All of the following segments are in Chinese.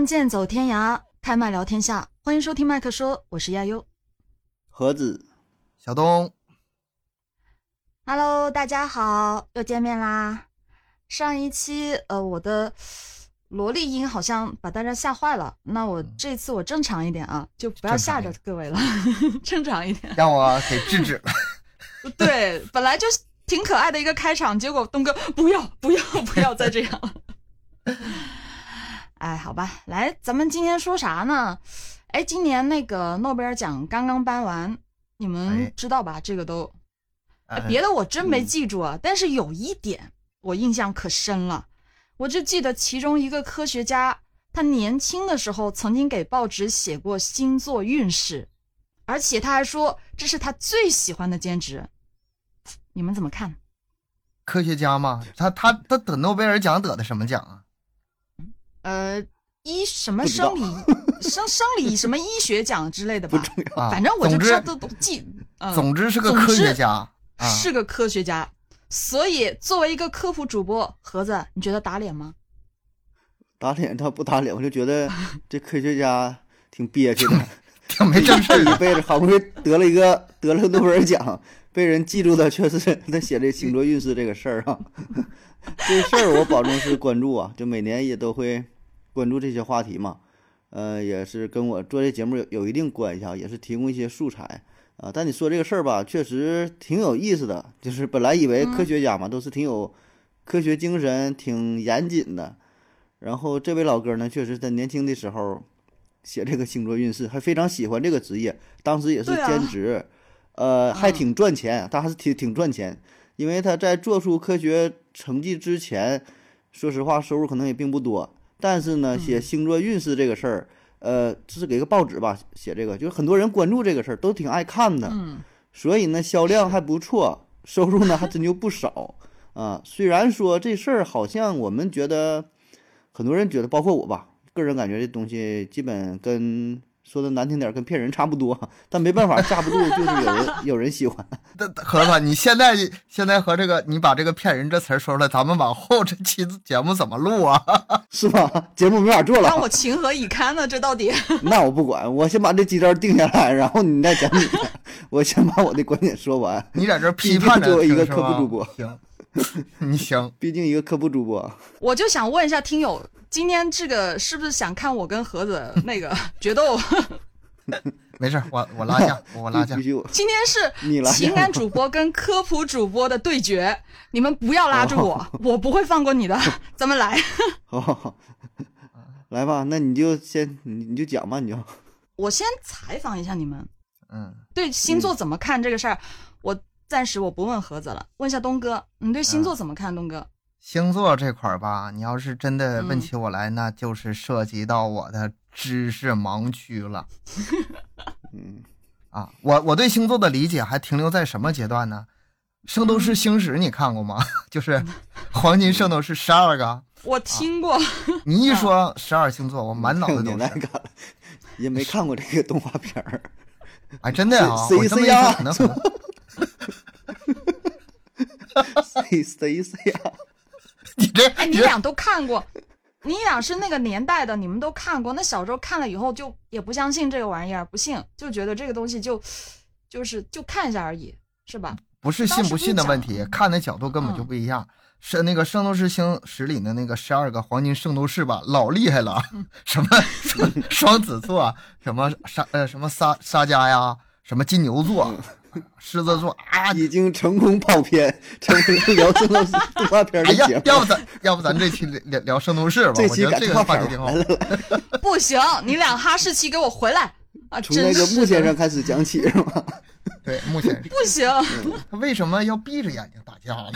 仗剑走天涯，开麦聊天下，欢迎收听麦克说，我是亚优。盒子，小东，Hello，大家好，又见面啦。上一期呃，我的萝莉音好像把大家吓坏了，那我这次我正常一点啊，就不要吓着各位了，正常一点。让我给制止了。对，本来就是挺可爱的一个开场，结果东哥不要不要不要再这样了。哎，好吧，来，咱们今天说啥呢？哎，今年那个诺贝尔奖刚刚颁完，你们哎知道吧？这个都，别的我真没嗯记住啊，但是有一点我印象可深了，我就记得其中一个科学家，他年轻的时候曾经给报纸写过星座运势，而且他还说这是他最喜欢的兼职。你们怎么看？科学家嘛，他他他得诺贝尔奖得的什么奖啊？呃，医什么生理生生理什么医学奖之类的吧？不重要。啊，反正我就知道都都记，嗯，总之是个科学家啊。是个科学家。所以作为一个科普主播，盒子，你觉得打脸吗？打脸他不打脸，我就觉得 这科学家挺憋屈的，挺没正事 一辈子好不容易得了一个得了个诺贝尔奖，被人记住的却是他写这星座运势这个事儿啊。这事儿我保证是关注啊，就每年也都会关注这些话题嘛。呃，也是跟我做这节目有有一定关系啊，也是提供一些素材啊。但你说这个事儿吧，确实挺有意思的。就是本来以为科学家嘛，都是挺有科学精神、挺严谨的。然后这位老哥呢，确实在年轻的时候写这个星座运势，还非常喜欢这个职业，当时也是兼职，呃，还嗯挺赚钱，他还是挺挺赚钱，因为他在做出科学成绩之前，说实话收入可能也并不多，但是呢，写星座运势这个事儿，呃，这是给个报纸吧写这个，就是很多人关注这个事儿，都挺爱看的，嗯，所以呢，销量还不错，收入呢还真就不少。啊。虽然说这事儿好像我们觉得，很多人觉得，包括我吧，个人感觉这东西基本跟说的难听点，跟骗人差不多。但没办法，架不住就是有人 有人喜欢。那盒子，你现在现在和这个你把这个骗人这词儿说出来，咱们往后这期节目怎么录啊？是吧？节目没法做了让我，情何以堪呢？这到底？那我不管，我先把这几招定下来，然后你再讲你的。我先把我的观点说完。你在这批判着作为一个科普主播行，你行，毕竟一个科普主播，我就想问一下听友，今天这个是不是想看我跟盒子那个 决斗？没事，我我拉架，我拉架必。须我今天是情感主播跟科普主播的对决，你们不要拉住我，我不会放过你的。咱们来，好好好，来吧，那你就先你你就讲吧，你就。我先采访一下你们嗯，对星座怎么看这个事儿。我暂时我不问盒子了，问一下东哥，你对星座怎么看？东哥，星座这块儿吧，你要是真的问嗯起我来，那就是涉及到我的知识盲区了。嗯，啊，我我对星座的理解还停留在什么阶段呢？圣斗士星矢你看过吗？就是黄金圣斗士十二个，我听过，你一说十二星座，我满脑子都是。年代感了，也没看过这个动画片儿。哎，真的啊，谁我这么一谁呀说，可能很多谁谁谁呀？你这哎，你俩都看过，你俩是那个年代的，你们都看过。那小时候看了以后，就也不相信这个玩意儿，不信，就觉得这个东西就就是就看一下而已，是吧？不是信不信的问题，看的角度根本就不一样。是那个《圣斗士星矢》里的那个十二个黄金圣斗士吧，老厉害了，什么什么双子座，什么沙呃什么沙沙加呀，什么金牛座、狮子座啊，已经成功跑偏，成功聊圣斗士动画片哎呀的节目。，要不咱要不咱这期聊聊聊圣斗士吧？这期我觉得这改动画片个话题挺好 不行，你俩哈士奇给我回来啊！从那个真是的木先生开始讲起是吗？对，穆先生不行。他为什么要闭着眼睛打架呢？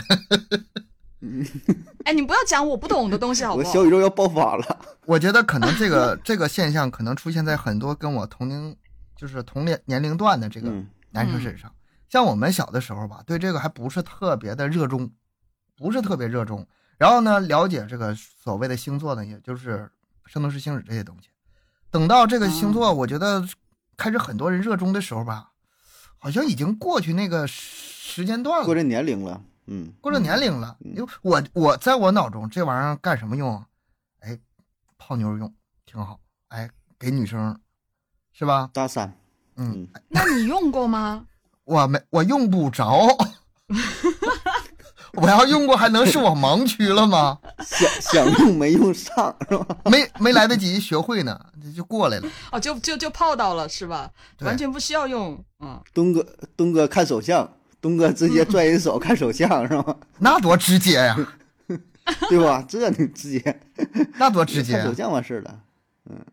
哎，你不要讲我不懂的东西好不好我小？宇宙要爆发了。我觉得可能这个这个现象可能出现在很多跟我同龄，就是同龄年龄段的这个嗯男生身上。像我们小的时候吧，对这个还不是特别的热衷，不是特别热衷。然后呢，了解这个所谓的星座呢，也就是圣斗士星矢这些东西。等到这个星座，我觉得开始很多人热衷的时候吧，好好像已经过去那个时间段了，过这年龄了，嗯，过了年龄了。嗯因为我我在我脑中这玩意儿干什么用啊？哎，泡妞用挺好。哎，给女生是吧？大三，嗯，那你用过吗？我没我用不着。我要用过，还能是我盲区了吗？想想用没用上是吧？没没来得及学会呢，这就过来了。哦，就就就泡到了是吧？完全不需要用，嗯，东哥，东哥看手相，东哥直接拽人手看手相是吧？那多直接呀，对吧？这你直接那多直接啊看手！相完事儿了。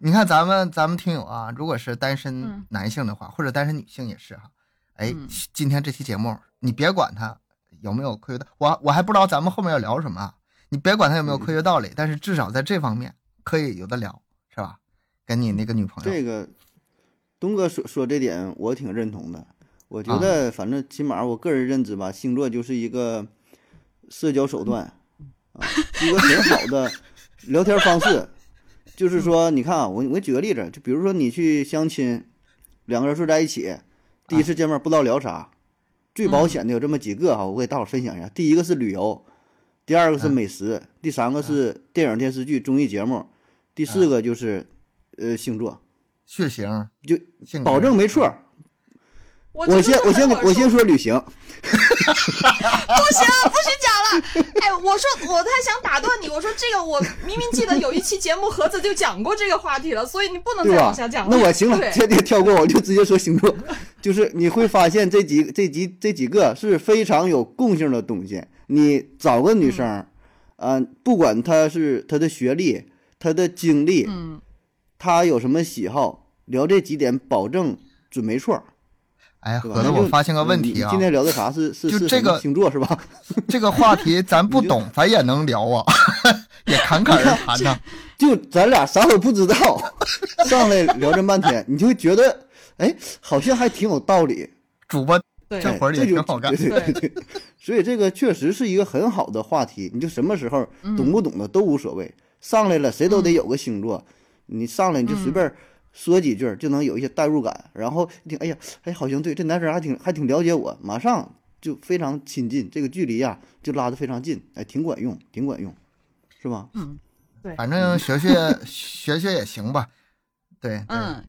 你看咱们咱们听友啊，如果是单身嗯男性的话，或者单身女性也是哈。哎嗯，今天这期节目你别管他有没有科学道，我我还不知道咱们后面要聊什么啊。你别管他有没有科学道理，但是至少在这方面可以有的聊，是吧？跟你那个女朋友，这个东哥说说这点，我挺认同的。我觉啊得，反正起码我个人认知吧，星座就是一个社交手段啊，一个很好的聊天方式。就是说，你看啊，我我举个例子，就比如说你去相亲，两个人睡在一起，第一次见面不知道聊啥，最保险的有这么几个哈，我给大伙分享一下。第一个是旅游，第二个是美食，第三个是电影、电视剧、综艺节目，第四个就是呃星座。血型就保证没错儿。我我先我先我我先说旅行，不行，不许讲了。哎，我说我太想打断你，我说这个我明明记得有一期节目盒子就讲过这个话题了，所以你不能再往下讲？了。那我行了，直接跳过，我就直接说星座。就是你会发现这几这几这几个是非常有共性的东西。你找个女生，啊、不管她是她的学历、她的经历，嗯，她有什么喜好，聊这几点保证准没错儿，哎，对吧？那就合着我发现个问题啊，今天聊的啥是是就是这个星座是吧？这个话题咱不懂，咱也能聊啊，也侃侃而谈呐。就咱俩啥都不知道，上来聊这半天，你就会觉得，哎，好像还挺有道理。主播对这活儿也挺好干对对对对，所以这个确实是一个很好的话题。你就什么时候嗯懂不懂的都无所谓，上来了谁都得有个星座，你上来你就随便说几句儿就能有一些代入感，然后一听，哎呀，哎，好像对这男生还挺还挺了解我，马上就非常亲近，这个距离呀、就拉得非常近，哎，挺管用，挺管用，是吧？嗯，对反正学学学学也行吧。对，对嗯，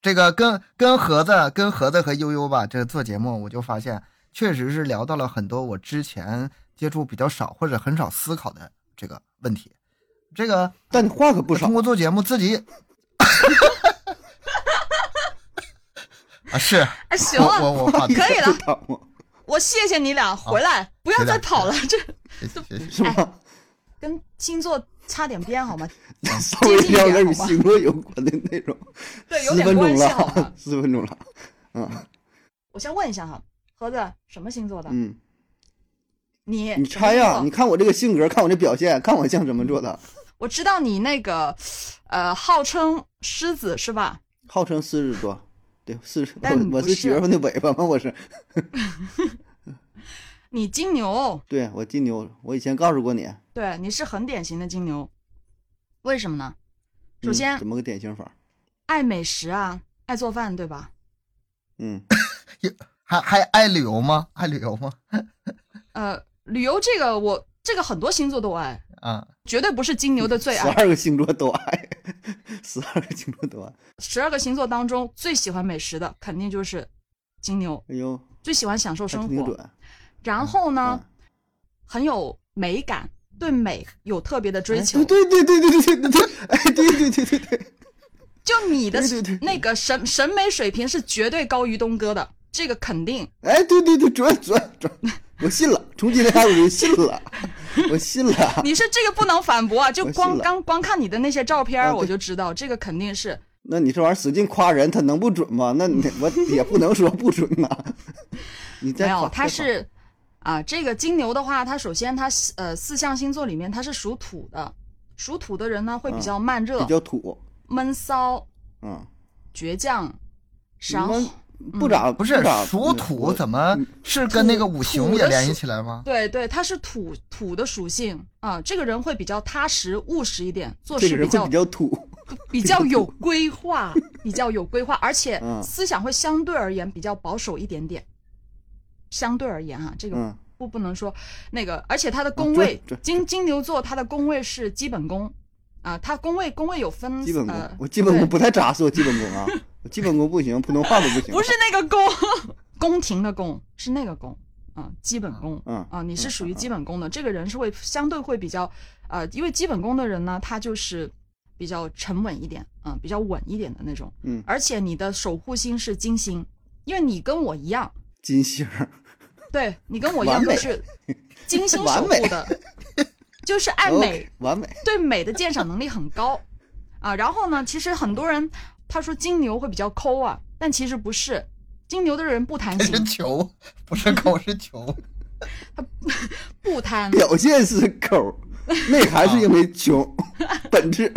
这个跟跟盒子、跟盒子和悠悠吧，这做节目我就发现，确实是聊到了很多我之前接触比较少或者很少思考的这个问题。这个但你话可不少通，过做节目自己 啊，是啊，行我了，我我话可以了，我谢谢你俩，回来不要再跑了，这是吧？跟星座擦点边好吗？稍微聊点与星座有关的内容，对，有点关系好了 四？，十分钟了，嗯我先问一下哈，盒子什么星座的？嗯。你你猜呀、你看我这个性格，看我这表现，看我像什么座的。我知道你那个，呃，号称狮子是吧？号称狮子座，对，是但我是是几月份的尾巴吗？我是，你金牛，对我金牛，我以前告诉过你。对，你是很典型的金牛。为什么呢？首嗯先，怎么个典型法？爱美食啊，爱做饭，对吧？嗯，还还爱旅游吗？爱旅游吗？呃，旅游这个我这个很多星座都爱，啊，绝对不是金牛的最爱。十二个星座都爱。十二个星座都爱。十二个星座当中最喜欢美食的肯定就是金牛。哎呦。最喜欢享受生活。然后呢，很有美感，对美有特别的追求。对对对对对对对。哎，对对对对对。就你的那个审审美水平是绝对高于东哥的，这个肯定。哎，对对对，转转转。我信了，从今天开始我就信了。我信了。你是这个不能反驳啊！就光刚光看你的那些照片我就知道这个肯定是。那你这玩意儿使劲夸人，他能不准吗？那你我也不能说不准呐。你再没有，他是啊，这个金牛的话，它首先它是呃四象星座里面它是属土的，属土的人呢会比较慢热、比较土，闷骚、嗯，倔强，你然后们不咋不是咋属土怎么是跟那个五行也联系起来吗？对对，它是土土的属性啊，这个人会比较踏实务实一点，做事比较个比较土，比较有规划，比较有规划，而且嗯思想会相对而言比较保守一点点。相对而言哈、这个嗯不不能说那个，而且他的宫位对金金牛座，他的宫位是基本宫啊，他宫位宫位有分基本功呃，我基本功不太扎实，我基本功啊，我基本功不行，普通话都不行。不是那个宫，宫廷的宫是那个宫啊，基本功。嗯。啊，你是嗯属于嗯基本功的，这个人是会相对会比较，呃，因为基本功的人呢，他就是比较沉稳一点，嗯，比较稳一点的那种，嗯。而且你的守护星是金星，因为你跟我一样，金星儿，对你跟我一样都是金星守护的，就是爱美。完美。对美的鉴赏能力很高。啊。然后呢，其实很多人他说金牛会比较抠啊，但其实不是，金牛的人不贪心。是心，球，不是抠，是球。不贪，表现是抠，内涵是因为穷，本质。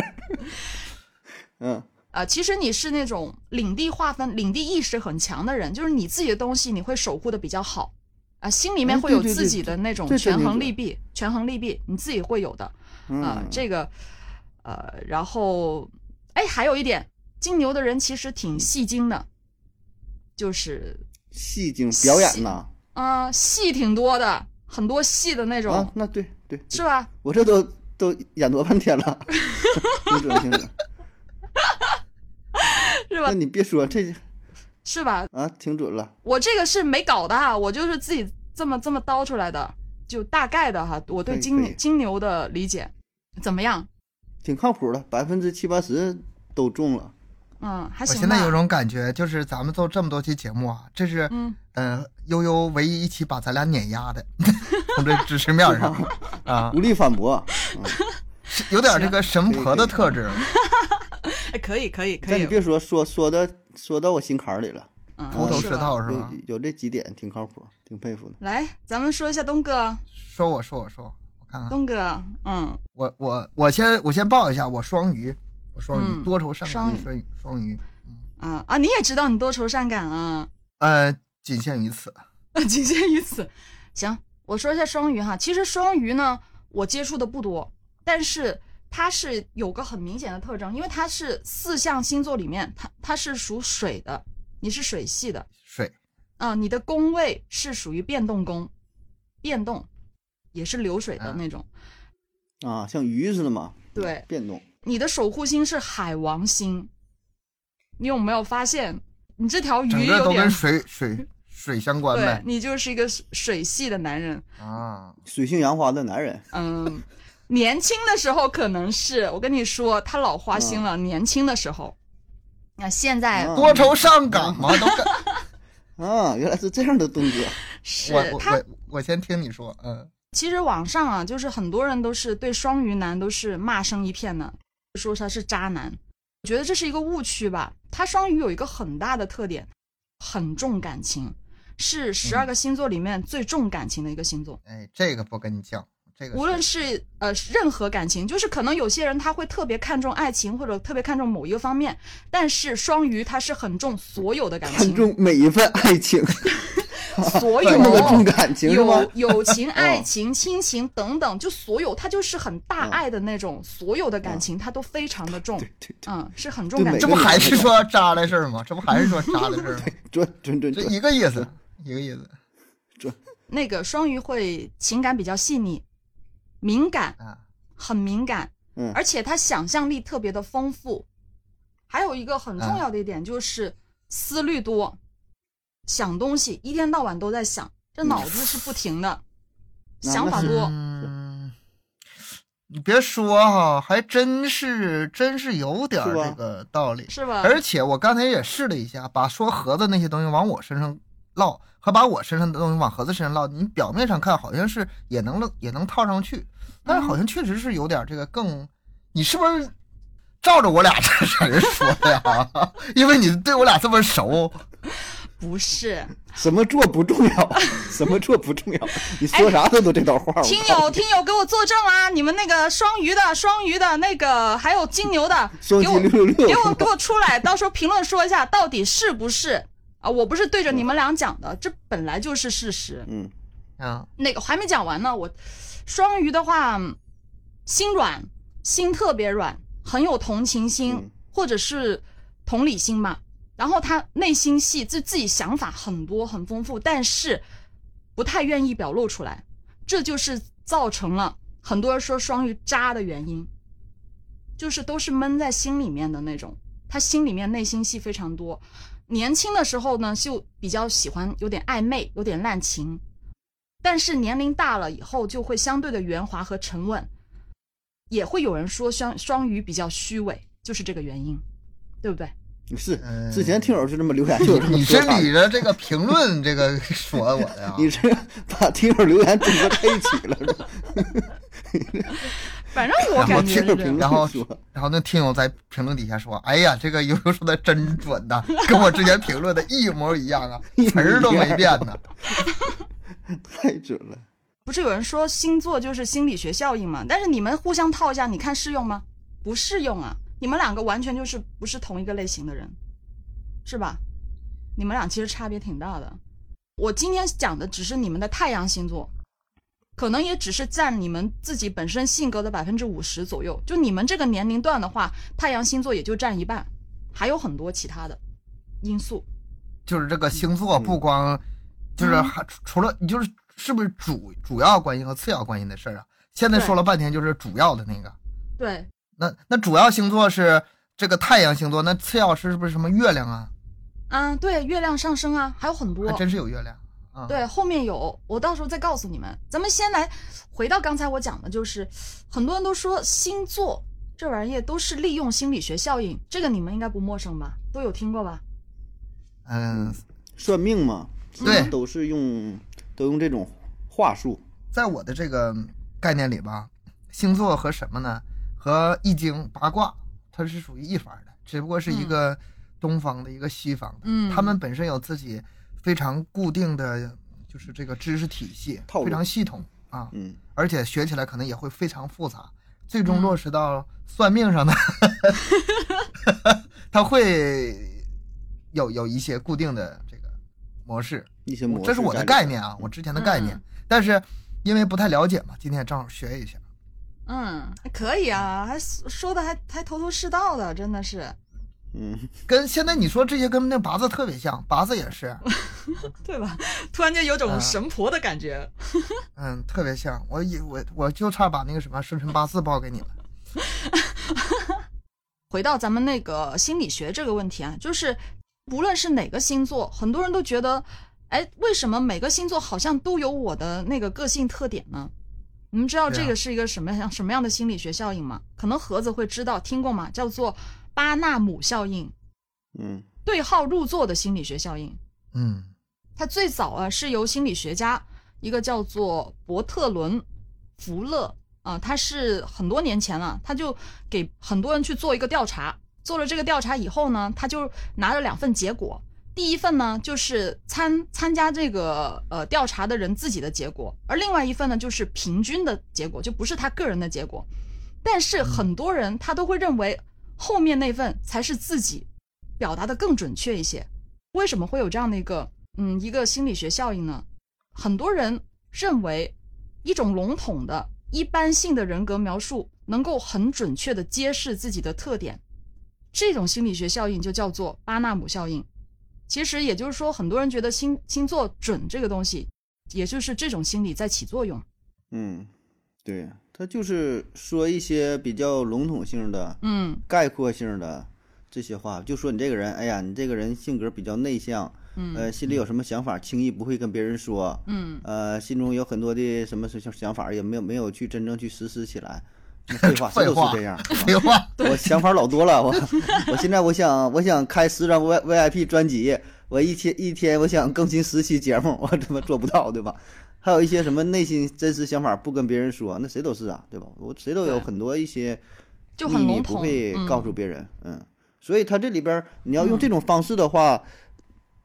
嗯。啊，其实你是那种领地划分、领地意识很强的人，就是你自己的东西你会守护的比较好，啊、心里面哎会有自己的那种权衡利弊，权衡利弊你自己会有的。啊、嗯，这个，呃，然后，哎，还有一点，金牛的人其实挺戏精的，就是，戏精表演呐呃，戏挺多的，很多戏的那种，啊，那对对，是吧？我这都都演多半天了，挺准挺准。是吧那？你别说这是吧？啊，挺准了。我这个是没搞的哈，我就是自己这么这么叨出来的，就大概的哈，我对金金牛的理解怎么样？挺靠谱的，百分之七八十都中了。嗯，还我行我。现在有种感觉，就是咱们做这么多期节目啊，这是嗯，呃悠悠唯一一期把咱俩碾压的，从这知识面上啊无，力反驳。是有点这个神婆的特质。哎，可以可以可以，但你别说，说说的说到我心坎儿里了，嗯，头头是是吧有道是吧？有这几点挺靠谱，挺佩服的。来，咱们说一下东哥，说我说我说我，我看看，东哥，嗯，我我我先我先报一下，我双鱼，我双鱼、嗯多愁善双鱼感，双鱼双鱼，啊啊，你也知道你多愁善感啊，呃，仅限于此。仅限于此。行，我说一下双鱼哈，其实双鱼呢，我接触的不多，但是它是有个很明显的特征，因为它是四象星座里面，它它是属水的，你是水系的水啊、你的宫位是属于变动宫，变动也是流水的啊那种。啊，像鱼似的嘛，对，变动。你的守护星是海王星，你有没有发现，你这条鱼有点都跟水水水相关 对呗。你就是一个水水系的男人。啊，水性杨花的男人，嗯，年轻的时候可能是我跟你说，他老花心嗯了。年轻的时候，那现在啊多愁善感嘛，都跟啊，原来是这样的东哥。是我我他我我先听你说，嗯，其实网上啊，就是很多人都是对双鱼男都是骂声一片的，说他是渣男。我觉得这是一个误区吧。他双鱼有一个很大的特点，很重感情，是十嗯二个星座里面最重感情的一个星座。哎，这个不跟你讲，这个无论是呃任何感情，就是可能有些人他会特别看重爱情，或者特别看重某一个方面，但是双鱼他是很重所有的感情，看重每一份爱情，所有这么个重感情是吗哦有？友情、爱情、亲情等等，就所有，他就是很大爱的那种，所有的感情他都非常的重，对对对，嗯，是很重感情。这不还是说渣的事儿吗？这不还是说渣的事儿吗？准准准这。一个意思，一个意思 那个双鱼会情感比较细腻、敏感，啊。很敏感，嗯而且他想象力特别的丰富。还有一个很嗯重要的一点就是思虑多，想东西一天到晚都在想，这脑子是不停的，想法多。嗯，你别说哈，还真是真是有点这个道理。是吧？而且我刚才也试了一下，把说盒子那些东西往我身上落，和把我身上的东西往盒子身上落，你表面上看好像是也能了也能套上去，但是好像确实是有点这个更，你是不是照着我俩这人说的呀？因为你对我俩这么熟，不是，什么做不重要，什么做不重要，你说啥他都这套话。我听友听友给我作证啊！你们那个双鱼的、双鱼的那个，还有金牛的，双击给我六六六，给我给我出来，到时候评论说一下到底是不是啊？我不是对着你们俩讲的，这本来就是事实。嗯，啊，那个还没讲完呢，我双鱼的话，心软，心特别软，很有同情心，嗯或者是同理心嘛，然后他内心戏，自自己想法很多很丰富，但是不太愿意表露出来，这就是造成了很多人说双鱼渣的原因，就是都是闷在心里面的那种，他心里面内心戏非常多。年轻的时候呢，就比较喜欢有点暧昧，有点滥情，但是年龄大了以后，就会相对的圆滑和沉稳。也会有人说双双鱼比较虚伪，就是这个原因，对不对？是嗯之前听友是这么留言，就你是说法的理着这个评论这个说我的呀？你是把听友留言整合在一起了，是吧 反正我然后感觉。然后说，然后那听友在评论底下说：“哎呀，这个悠悠说的真准呐，跟我之前评论的一模一样啊，词儿都没变呢。太准了。不是有人说星座就是心理学效应吗？但是你们互相套一下，你看适用吗？不适用啊！你们两个完全就是不是同一个类型的人，是吧？你们俩其实差别挺大的。我今天讲的只是你们的太阳星座，可能也只是占你们自己本身性格的百分之五十左右。就你们这个年龄段的话，太阳星座也就占一半，还有很多其他的因素。就是这个星座不光就是嗯还除了你就是是不是主主要关系和次要关系的事儿啊？现在说了半天就是主要的那个，对，那那主要星座是这个太阳星座，那次要是不是什么月亮啊？啊，对，月亮上升啊，还有很多。还真是有月亮啊。对，后面有，我到时候再告诉你们。咱们先来回到刚才我讲的，就是很多人都说星座这玩意儿都是利用心理学效应，这个你们应该不陌生吧？都有听过吧？嗯，算命嘛，对都是用都用这种话术。在我的这个概念里吧，星座和什么呢？和易经、八卦，它是属于一方的，只不过是一个东方的，一个西方的。嗯他们本身有自己非常固定的，就是这个知识体系非常系统啊，嗯，而且学起来可能也会非常复杂，最终落实到算命上呢，它会有有一些固定的这个模式。一些模式这是我的概念啊，我之前的概念，嗯但是因为不太了解嘛，今天正好学一下。嗯，还可以啊，还说的还还头头是道的，真的是，嗯，跟现在你说这些跟那八字特别像，八字也是，对吧？突然间有种啊神婆的感觉。嗯，特别像。我以我我就差把那个什么生辰八字报给你了。回到咱们那个心理学这个问题啊，就是无论是哪个星座，很多人都觉得，哎，为什么每个星座好像都有我的那个个性特点呢？你们知道这个是一个什么样、什么样的心理学效应吗？可能盒子会知道，听过吗？叫做巴纳姆效应，嗯对号入座的心理学效应。嗯它最早啊是由心理学家一个叫做伯特伦·福勒啊、他是很多年前了，他就给很多人去做一个调查。做了这个调查以后呢，他就拿了两份结果。第一份呢就是参参加这个呃调查的人自己的结果，而另外一份呢就是平均的结果，就不是他个人的结果。但是很多人他都会认为后面那份才是自己表达的更准确一些。为什么会有这样的一个嗯一个心理学效应呢？很多人认为一种笼统的一般性的人格描述能够很准确的揭示自己的特点，这种心理学效应就叫做巴纳姆效应。其实也就是说，很多人觉得星星座准这个东西，也就是这种心理在起作用。嗯，对，他就是说一些比较笼统性的、嗯概括性的这些话，就说你这个人，哎呀，你这个人性格比较内向，嗯呃，心里有什么想法，轻易不会跟别人说，嗯，呃，心中有很多的什么想想法，也没有没有去真正去实施起来。那废话，谁废话都是这样。废话，我想法老多了，我我现在我想我想开十张 V VIP 专辑，我一天一天我想更新十期节目，我他妈做不到，对吧？还有一些什么内心真实想法不跟别人说，那谁都是啊，对吧？我谁都有很多一些就秘密很笼统，不会嗯。告诉别人，嗯。所以他这里边儿你要用这种方式的话，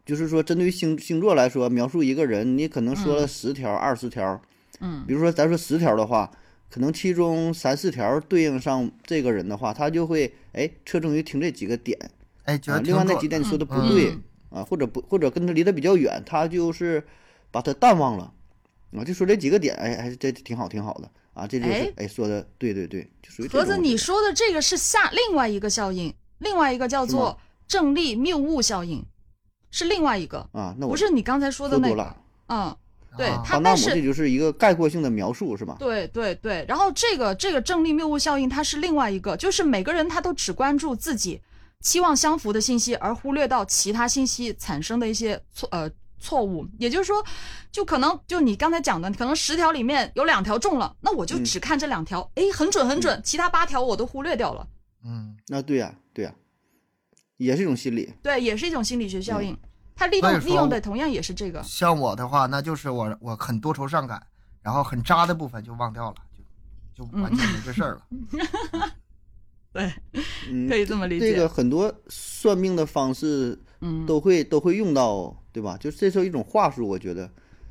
就是说针对于星星座来说，描述一个人，你可能说了十条、二十条，嗯。比如说咱说十条的话，可能其中三四条对应上这个人的话，他就会哎侧重于听这几个点。哎，另外那几点你说的不嗯。对、啊，或者不或者跟他离得比较远，他就是把他淡忘了。啊，就说这几个点，哎哎这挺好挺好的。啊，这就是哎。哎说的对对对，就属于这盒子，你说的这个是下另外一个效应，另外一个叫做正力谬误效应，是另外一个，啊，那我不是你刚才说的那个。嗯，对啊它但是这就是一个概括性的描述，是吧？对对对，然后这个这个正力谬误效应，它是另外一个，就是每个人他都只关注自己期望相符的信息，而忽略到其他信息产生的一些错呃错误。也就是说，就可能就你刚才讲的，可能十条里面有两条中了，那我就嗯只看这两条，哎、很准很准，其他八条我都忽略掉了。嗯，那对呀、对呀、也是一种心理。对，也是一种心理学效应。它利用利用的同样也是这个，像我的话，那就是我我很多愁善感，然后很渣的部分就忘掉了，就就完全没这事儿了。对，嗯，可以这么理解。这个很多算命的方式嗯，都会都会用到，对吧？就是这是一种话术，我觉得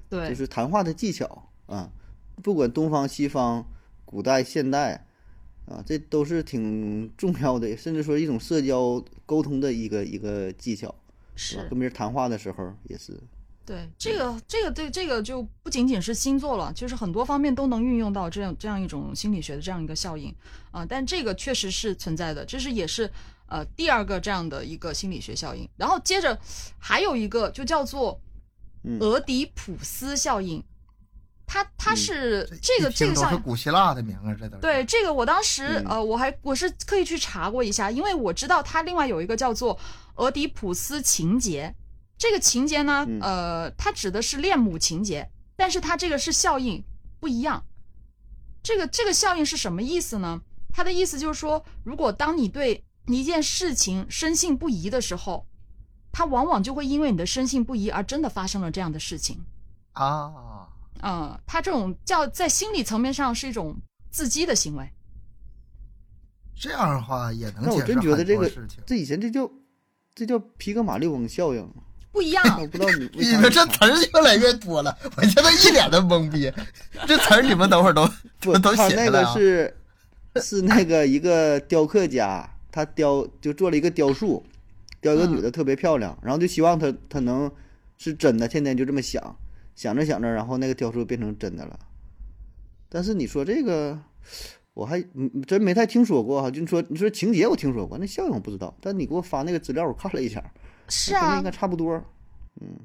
对，就是谈话的技巧啊。不管东方西方、古代现代啊，这都是挺重要的，甚至说一种社交沟通的一个一个技巧，是跟别人谈话的时候也是。对，这个这个对这个就不仅仅是星座了，就是很多方面都能运用到这样这样一种心理学的这样一个效应啊、但这个确实是存在的，这是也是呃第二个这样的一个心理学效应。然后接着还有一个就叫做嗯俄狄浦斯效应，它它嗯是这个这个效应。古希腊的名啊，这都是。对这个，我当时嗯呃，我还我是特意去查过一下，因为我知道它另外有一个叫做俄狄浦斯情节。这个情节呢，嗯呃，它指的是恋母情节，但是它这个是效应不一样。这个这个效应是什么意思呢？它的意思就是说，如果当你对一件事情深信不疑的时候，它往往就会因为你的深信不疑而真的发生了这样的事情。啊，嗯，它这种叫在心理层面上是一种自激的行为。这样的话也能那我解释真觉得很这个多事情。这以前这叫这叫皮格马利翁效应，不一样，我不知道你你啥们这词儿越来越多了，我现在一脸的懵逼。这词儿你们等会儿都 不，都他那个。是是那个一个雕刻家，他雕就做了一个雕塑，雕一个女的特别漂亮，然后就希望她她能是真的，天天就这么想，想着想着，然后那个雕塑变成真的了。但是你说这个，我还嗯真没太听说过哈。就你说你说情节我听说过，那效应我不知道。但你给我发那个资料，我看了一下，是啊应该，差不多。嗯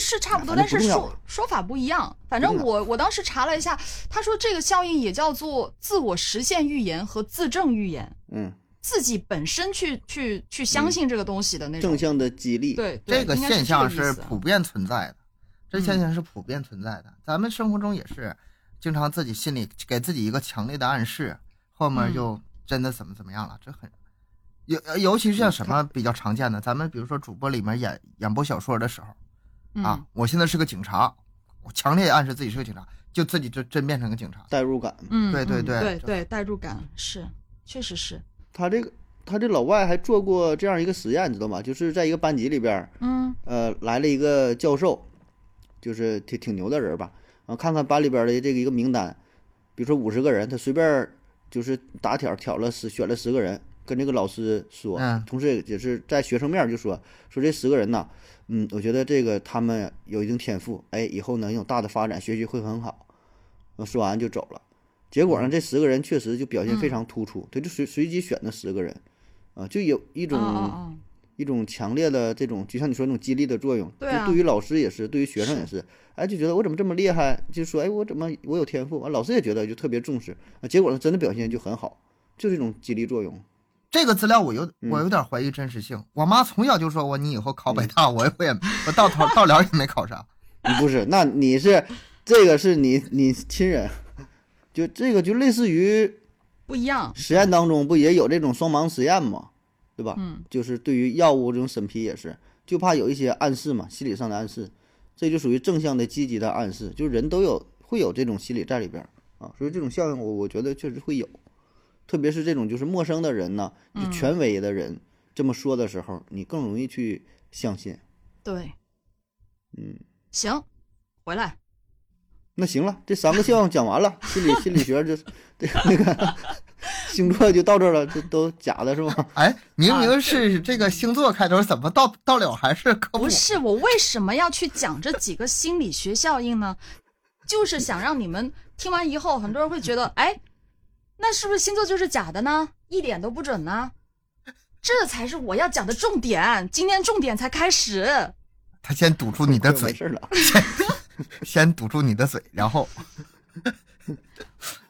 是差不多，但是说说法不一样。反正我我当时查了一下，他说这个效应也叫做自我实现预言和自证预言，嗯，自己本身去去去相信这个东西的那种。正向的激励。对，对这个现象是普遍存在的，这嗯现象是普遍存在的。咱们生活中也是，经常自己心里给自己一个强烈的暗示，后面嗯。就真的怎么怎么样了，这很尤尤其是像什么比较常见的，咱们比如说主播里面演演播小说的时候啊嗯，，我现在是个警察，我强烈暗示自己是个警察，就自己就真变成个警察。代入感。嗯，对对嗯对。对对，代入感是，确实是，他这个他这老外还做过这样一个实验，你知道吗？就是在一个班级里边儿，嗯。呃，来了一个教授，就是挺挺牛的人吧，啊，看看班里边的这个一个名单，比如说五十个人，他随便就是打挑挑了十，选了十个人，跟这个老师说，嗯同时也是在学生面儿就说说这十个人呐，嗯，我觉得这个他们有一定天赋，哎，以后能有大的发展，学习会很好。呃说完就走了。结果呢，这十个人确实就表现非常突出，他就随随机选的十个人，啊，就有一种、一种强烈的这种，就像你说那种激励的作用。对啊就对于老师也是，对于学生也是，哎，就觉得我怎么这么厉害，就说哎，我怎么我有天赋，完老师也觉得就特别重视，啊，结果呢，真的表现就很好，就这种激励作用。这个资料我有嗯我有点怀疑真实性。我妈从小就说我你以后考北大，我我也我到头到了也没考上。不是，那你是这个是你你亲人，就这个就类似于不一样，实验当中不也有这种双盲实验吗？对吧？嗯，就是对于药物这种审批也是，就怕有一些暗示嘛，心理上的暗示，这就属于正向的、积极的暗示，就是人都有会有这种心理在里边儿啊，所以这种效应我我觉得确实会有，特别是这种就是陌生的人呢，权威的人这么说的时候，你更容易去相信。对，嗯，行，回来，那行了，这三个效应讲完了，心理 心理学这这那个 星座就到这儿了，这都假的是吗？哎，明啊明是这个星座开头，怎么到到了还是科普不？是我为什么要去讲这几个心理学效应呢？就是想让你们听完以后，很多人会觉得，哎，那是不是星座就是假的呢？一点都不准呢？这才是我要讲的重点，今天重点才开始。他先堵住你的 嘴，没事了，先堵住你的嘴，然后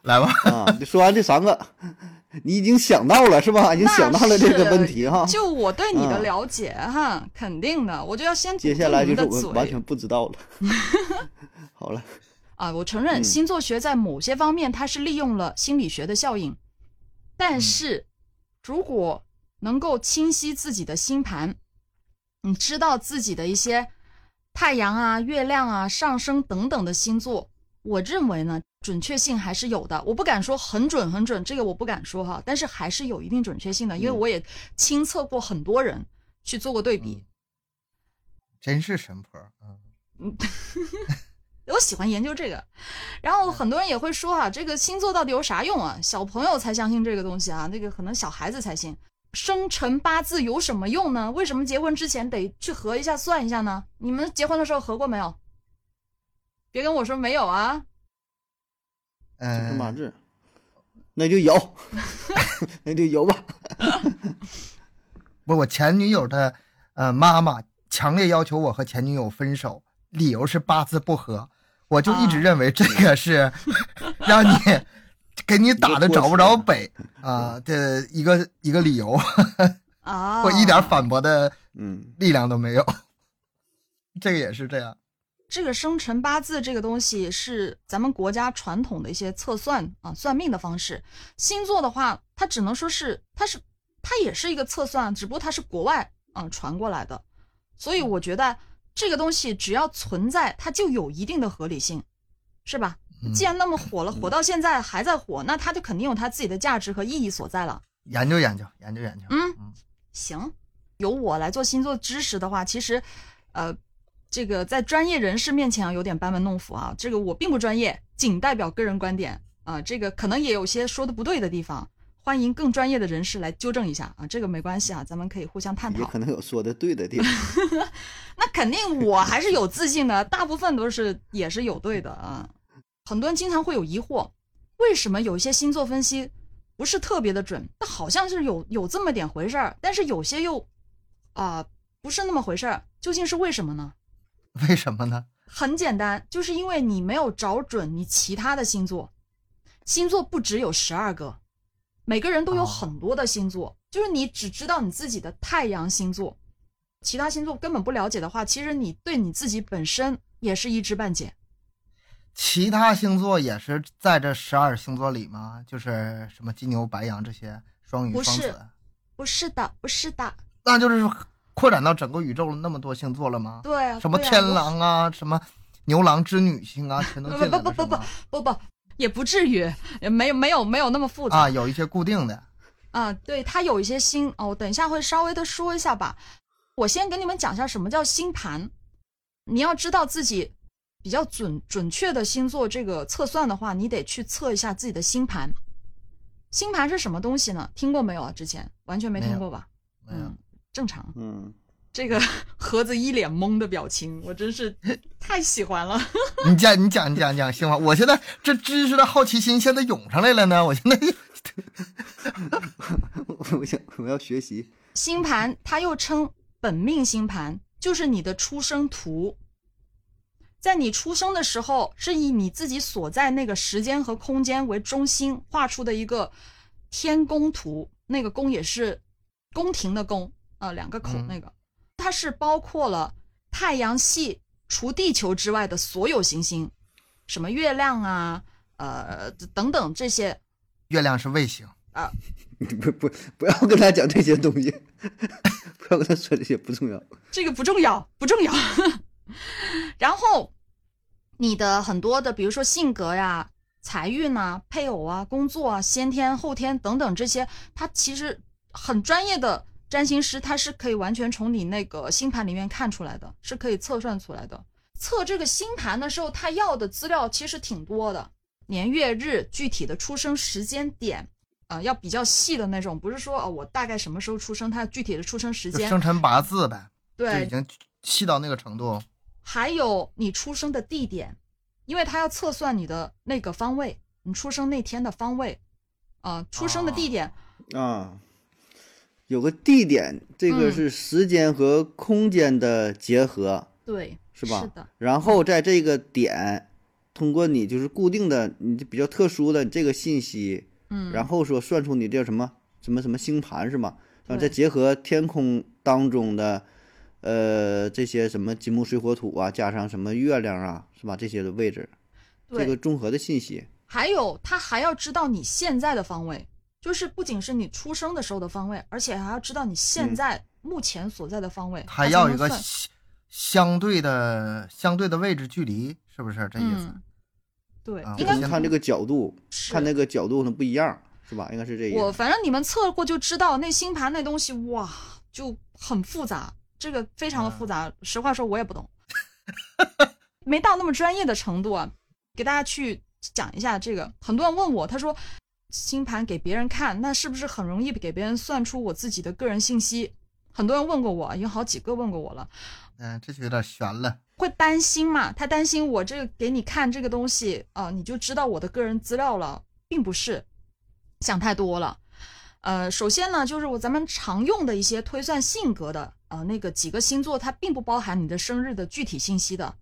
来吧。啊，你说完这三个，你已经想到了是吧？已经想到了这个问题哈。就我对你的嗯了解哈，肯定的，我就要先堵接下来就是我完全不知道了。好了，啊。我承认嗯星座学在某些方面它是利用了心理学的效应，但是如果能够清晰自己的星盘，你知道自己的一些太阳啊、月亮啊、上升等等的星座，我认为呢，准确性还是有的。我不敢说很准很准，这个我不敢说哈，但是还是有一定准确性的，因为嗯我也亲测过很多人去做过对比。真是神婆，嗯，我喜欢研究这个，然后很多人也会说啊，这个星座到底有啥用啊？小朋友才相信这个东西啊，那个可能小孩子才信。生辰八字有什么用呢？为什么结婚之前得去合一下、算一下呢？你们结婚的时候合过没有？别跟我说没有啊！嗯，字，那就有，那就有吧。不我前女友的呃妈妈强烈要求我和前女友分手，理由是八字不合，我就一直啊。认为这个是 让你给你打的找不着北啊的一个一个理由，啊，我一点反驳的嗯，力量都没有。这个也是这样，这个生辰八字这个东西是咱们国家传统的一些测算啊算命的方式。星座的话，它只能说是它是它也是一个测算，只不过它是国外啊传过来的。所以我觉得这个东西只要存在，它就有一定的合理性，是吧？嗯既然那么火了，火到现在还在火，那它就肯定有它自己的价值和意义所在了。研究研究研究研究。嗯嗯行，由我来做星座知识的话，其实，呃，这个在专业人士面前啊，有点班门弄斧啊。这个我并不专业，仅代表个人观点啊。这个可能也有些说的不对的地方，欢迎更专业的人士来纠正一下啊。这个没关系啊，咱们可以互相探讨。也可能有说的对的地方。那肯定我还是有自信的，大部分都是也是有对的啊。很多人经常会有疑惑，为什么有一些星座分析不是特别的准？那好像是有有这么点回事儿，但是有些又啊、不是那么回事儿，究竟是为什么呢？为什么呢？很简单，就是因为你没有找准你其他的星座，星座不只有十二个，每个人都有哦很多的星座，就是你只知道你自己的太阳星座，其他星座根本不了解的话，其实你对你自己本身也是一知半解。其他星座也是在这十二星座里吗？就是什么金牛、白羊这些双鱼、不是双子，不是的，不是的，那就是扩展到整个宇宙了那么多星座了吗？对啊，什么天狼啊，什么牛郎织女星啊，全都 不进来不不不了是吗？不不，也不至于，也没有没有没有那么复杂啊，有一些固定的，啊，对，它有一些星哦，我等一下会稍微的说一下吧。我先给你们讲一下什么叫星盘。你要知道自己比较准准确的星座这个测算的话，你得去测一下自己的星盘。星盘是什么东西呢？听过没有啊？之前完全没听过吧？正常。嗯，这个 盒子一脸懵的表情，我真是 太喜欢了。你讲你讲你讲你讲行吗？我现在这知识的好奇心现在涌上来了呢，我现在 我想我要学习。星盘它又称本命星盘，就是你的出生图。在你出生的时候，是以你自己所在那个时间和空间为中心画出的一个天宫图，那个宫也是宫廷的宫啊、两个口嗯那个，它是包括了太阳系除地球之外的所有行星，什么月亮啊，呃等等这些月亮是卫星啊！你，不不不要跟他讲这些东西，不要跟他说这些不重要。这个不重要，不重要。然后你的很多的，比如说性格呀、财运呐、配偶啊、工作啊、先天后天等等这些，他其实很专业的占星师，他是可以完全从你那个星盘里面看出来的，是可以测算出来的。测这个星盘的时候，他要的资料其实挺多的，年月日、具体的出生时间点。啊、要比较细的那种，不是说哦，我大概什么时候出生，它具体的出生时间，生辰八字呗，就对已，经细到那个程度。还有你出生的地点，因为他要测算你的那个方位，你出生那天的方位，啊、出生的地点，啊，有个地点，这个嗯是时间和空间的结合，对，是吧？是的，然后在这个点，通过你就是固定的，你比较特殊的这个信息，嗯，然后说算出你这叫什么什么什么星盘是吗？然后再结合天空当中的，呃，这些什么金木水火土啊，加上什么月亮啊，是吧？这些的位置，这个综合的信息，还有，他还要知道你现在的方位，就是不仅是你出生的时候的方位，而且还要知道你现嗯在目前所在的方位。还要一个相相对的相对的位置距离，是不是这意思？嗯，对啊，应该就看这个角度，看那个角度呢不一样，是吧？应该是这意思。我反正你们测过就知道，那星盘那东西哇就很复杂，这个非常的复杂。实话说，我也不懂，没到那么专业的程度啊。给大家去讲一下这个，很多人问我，他说星盘给别人看，那是不是很容易给别人算出我自己的个人信息？很多人问过我，有好几个问过我了。嗯、这就有点悬了。会担心嘛？他担心我这个给你看这个东西啊、你就知道我的个人资料了，并不是，想太多了。呃，首先呢，就是我咱们常用的一些推算性格的呃那个几个星座，它并不包含你的生日的具体信息的。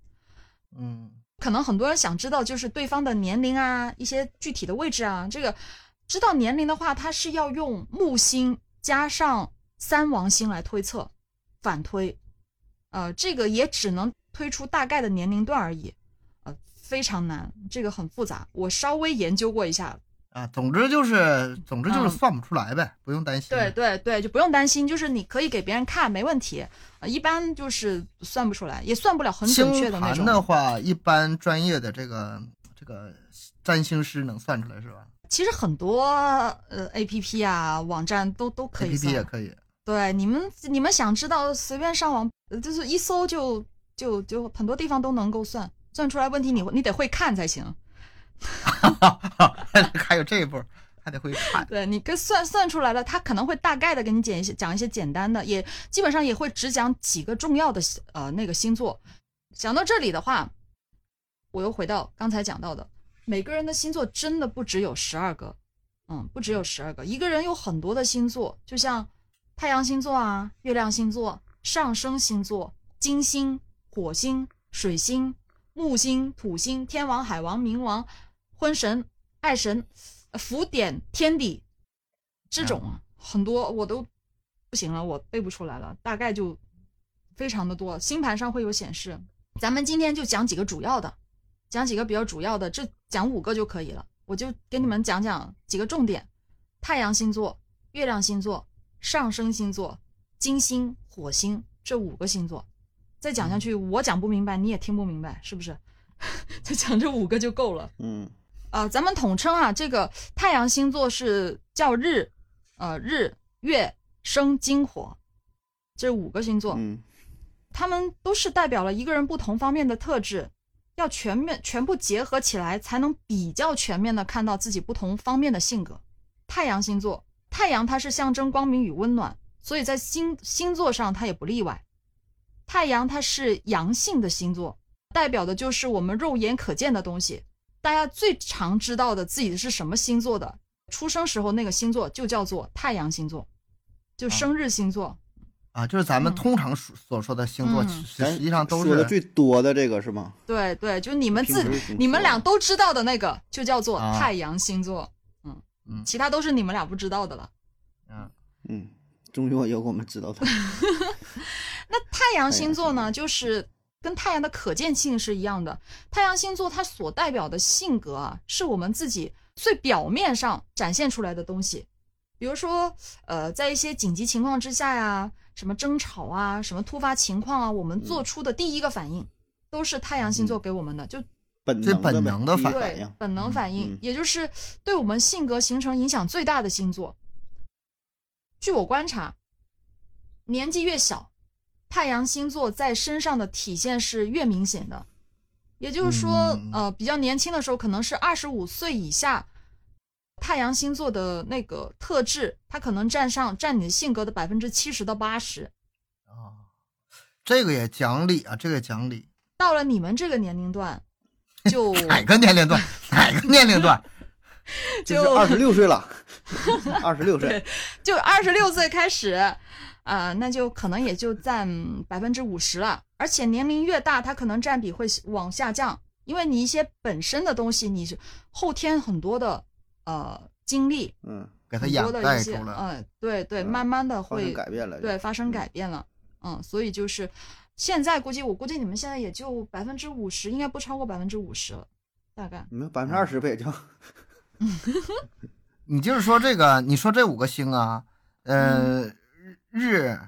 嗯，可能很多人想知道就是对方的年龄啊，一些具体的位置啊。这个知道年龄的话，它是要用木星加上三王星来推测，反推。呃，这个也只能推出大概的年龄段而已，呃，非常难，这个很复杂。我稍微研究过一下，啊，总之就是，总之就是嗯算不出来呗，不用担心。对对对，就不用担心，就是你可以给别人看，没问题。呃，一般就是算不出来，也算不了很准确的那种。的话，一般专业的这个这个占星师能算出来是吧其实很多呃 A P P 啊网站都都可以？A 以 P 算 P 也可以。对，你们你们想知道，随便上网，呃就是一搜就就就很多地方都能够算算出来。问题你你得会看才行。还有这一步，还得会看。对你跟算算出来了，他可能会大概的给你讲一些讲一些简单的，也基本上也会只讲几个重要的呃那个星座。讲到这里的话，我又回到刚才讲到的，每个人的星座真的不只有十二个，嗯，不只有十二个，一个人有很多的星座，就像太阳星座啊、月亮星座、上升星座、金星、火星、水星、木星、土星、天王、海王、冥王、婚神、爱神、呃福典、天地这种啊，很多我都不行了，我背不出来了，大概就非常的多，星盘上会有显示。咱们今天就讲几个主要的，讲几个比较主要的，这讲五个就可以了。我就给你们讲讲几个重点：太阳星座、月亮星座、上升星座、金星、火星这五个星座。再讲下去，我讲不明白，你也听不明白，是不是？就讲这五个就够了。嗯呃，咱们统称啊，这个太阳星座是叫日，呃，日、月、生、金、火，这五个星座。嗯他们都是代表了一个人不同方面的特质，要全面全部结合起来，才能比较全面的看到自己不同方面的性格。太阳星座，太阳它是象征光明与温暖，所以在星星座上它也不例外。太阳它是阳性的星座，代表的就是我们肉眼可见的东西。大家最常知道的自己是什么星座的，出生时候那个星座就叫做太阳星座，就生日星座。啊，就是咱们嗯通常所所说的星座，嗯实实际上都是说的最多的这个是吗？对对，就你们自你们俩都知道的那个，就叫做啊太阳星座。嗯嗯其他都是你们俩不知道的了。嗯嗯，终于有有我们知道的。那太阳星座呢，就是跟太阳的可见性是一样的。太阳星座它所代表的性格啊，是我们自己最表面上展现出来的东西。比如说，呃，在一些紧急情况之下呀，什么争吵啊，什么突发情况啊，我们做出的第一个反应，都是太阳星座给我们的，就本能本能的反应，本能反应，嗯也就是对我们性格形成影响最大的星座。据我观察，年纪越小，太阳星座在身上的体现是越明显的。也就是说，嗯呃，比较年轻的时候，可能是二十五岁以下，太阳星座的那个特质，它可能占上占你的性格的百分之七十到八十。啊，这个也讲理啊，这个也讲理。到了你们这个年龄段，就哪个年龄段？哪个年龄段？就是就二十六岁了，二十六岁，就二十六岁开始，啊、那就可能也就占百分之五十了。而且年龄越大，它可能占比会往下降，因为你一些本身的东西，你是后天很多的呃经历，嗯，很给他掩盖住了。嗯、对对，嗯慢慢的会改变了，对，发生改变了。嗯，所以就是现在估计，我估计你们现在也就百分之五十，应该不超过百分之五十了，大概。你们百分之二十不也，就 你就是说这个，你说这五个星啊，呃，日、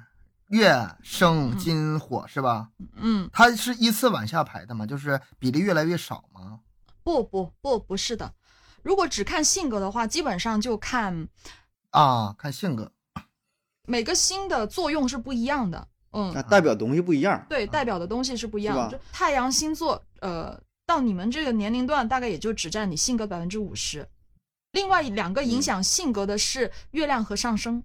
月、生、金、火是吧？嗯，它是依次往下排的嘛，就是比例越来越少吗？不不不，不是的。如果只看性格的话，基本上就看啊，看性格。每个星的作用是不一样的。嗯，那代表东西不一样。对，代表的东西是不一样就太阳星座，呃，到你们这个年龄段，大概也就只占你性格百分之五十。另外两个影响性格的是月亮和上升，嗯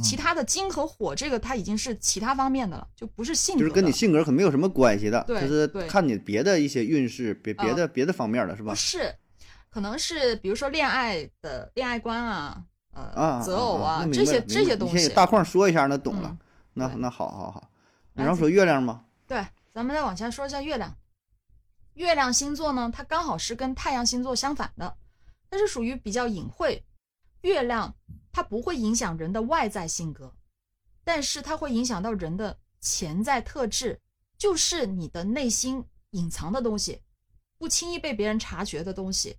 其他的金和火，这个它已经是其他方面的了，就不是性格。就是跟你性格可没有什么关系的，就是对看你别的一些运势，别别的别的方面的是吧不？是，可能是比如说恋爱的恋爱观啊，呃，啊，择偶啊，这些这些东西你。大框说一下，那懂了嗯。那那好好好，来然后说月亮吗，对，咱们再往下说一下月亮。月亮星座呢，它刚好是跟太阳星座相反的，它是属于比较隐晦。月亮它不会影响人的外在性格，但是它会影响到人的潜在特质，就是你的内心隐藏的东西，不轻易被别人察觉的东西，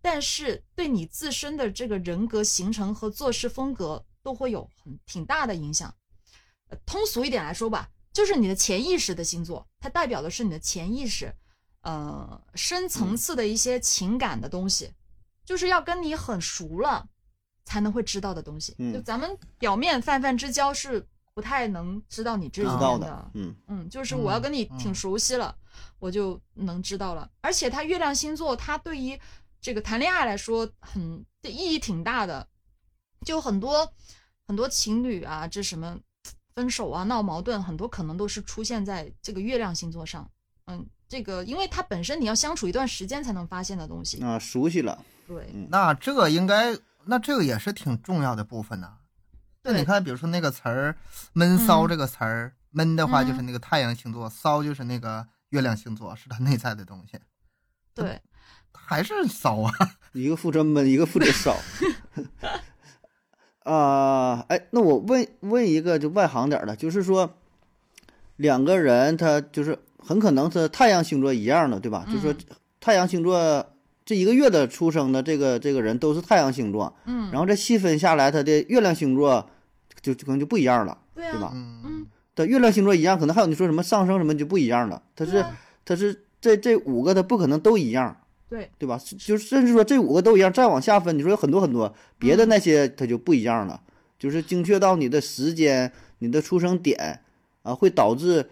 但是对你自身的这个人格形成和做事风格都会有很挺大的影响。呃通俗一点来说吧，就是你的潜意识的星座，它代表的是你的潜意识，呃，深层次的一些情感的东西，就是要跟你很熟了才能会知道的东西。嗯就咱们表面泛泛之交是不太能知道你这知里道的面的，，嗯，嗯，就是我要跟你嗯挺熟悉了，我就能知道了。而且他月亮星座，他对于这个谈恋爱来说，很意义挺大的。就很多很多情侣啊，这什么分手啊、闹矛盾，很多可能都是出现在这个月亮星座上。嗯，这个因为它本身你要相处一段时间才能发现的东西。啊，熟悉了，对，那这个应该，那这个也是挺重要的部分呐。那对你看，比如说那个词儿“闷骚”嗯这个词儿，闷的话就是嗯那个太阳星座，骚就是那个月亮星座，是它内在的东西，对，还是骚啊。一个负责闷，一个负责骚。啊，哎，那我问问一个就外行点儿的，就是说，两个人他就是很可能是太阳星座一样的，对吧？就说嗯太阳星座这一个月的出生的这个这个人都是太阳星座，嗯，然后再细分下来，他的月亮星座就就可能就不一样了，对啊，对吧？嗯嗯，对，月亮星座一样，可能还有你说什么上升什么就不一样了，它是他啊它是这这五个它不可能都一样。对，对吧？就甚至说这五个都一样，再往下分，你说有很多很多别的那些它就不一样了，就是精确到你的时间、你的出生点啊，会导致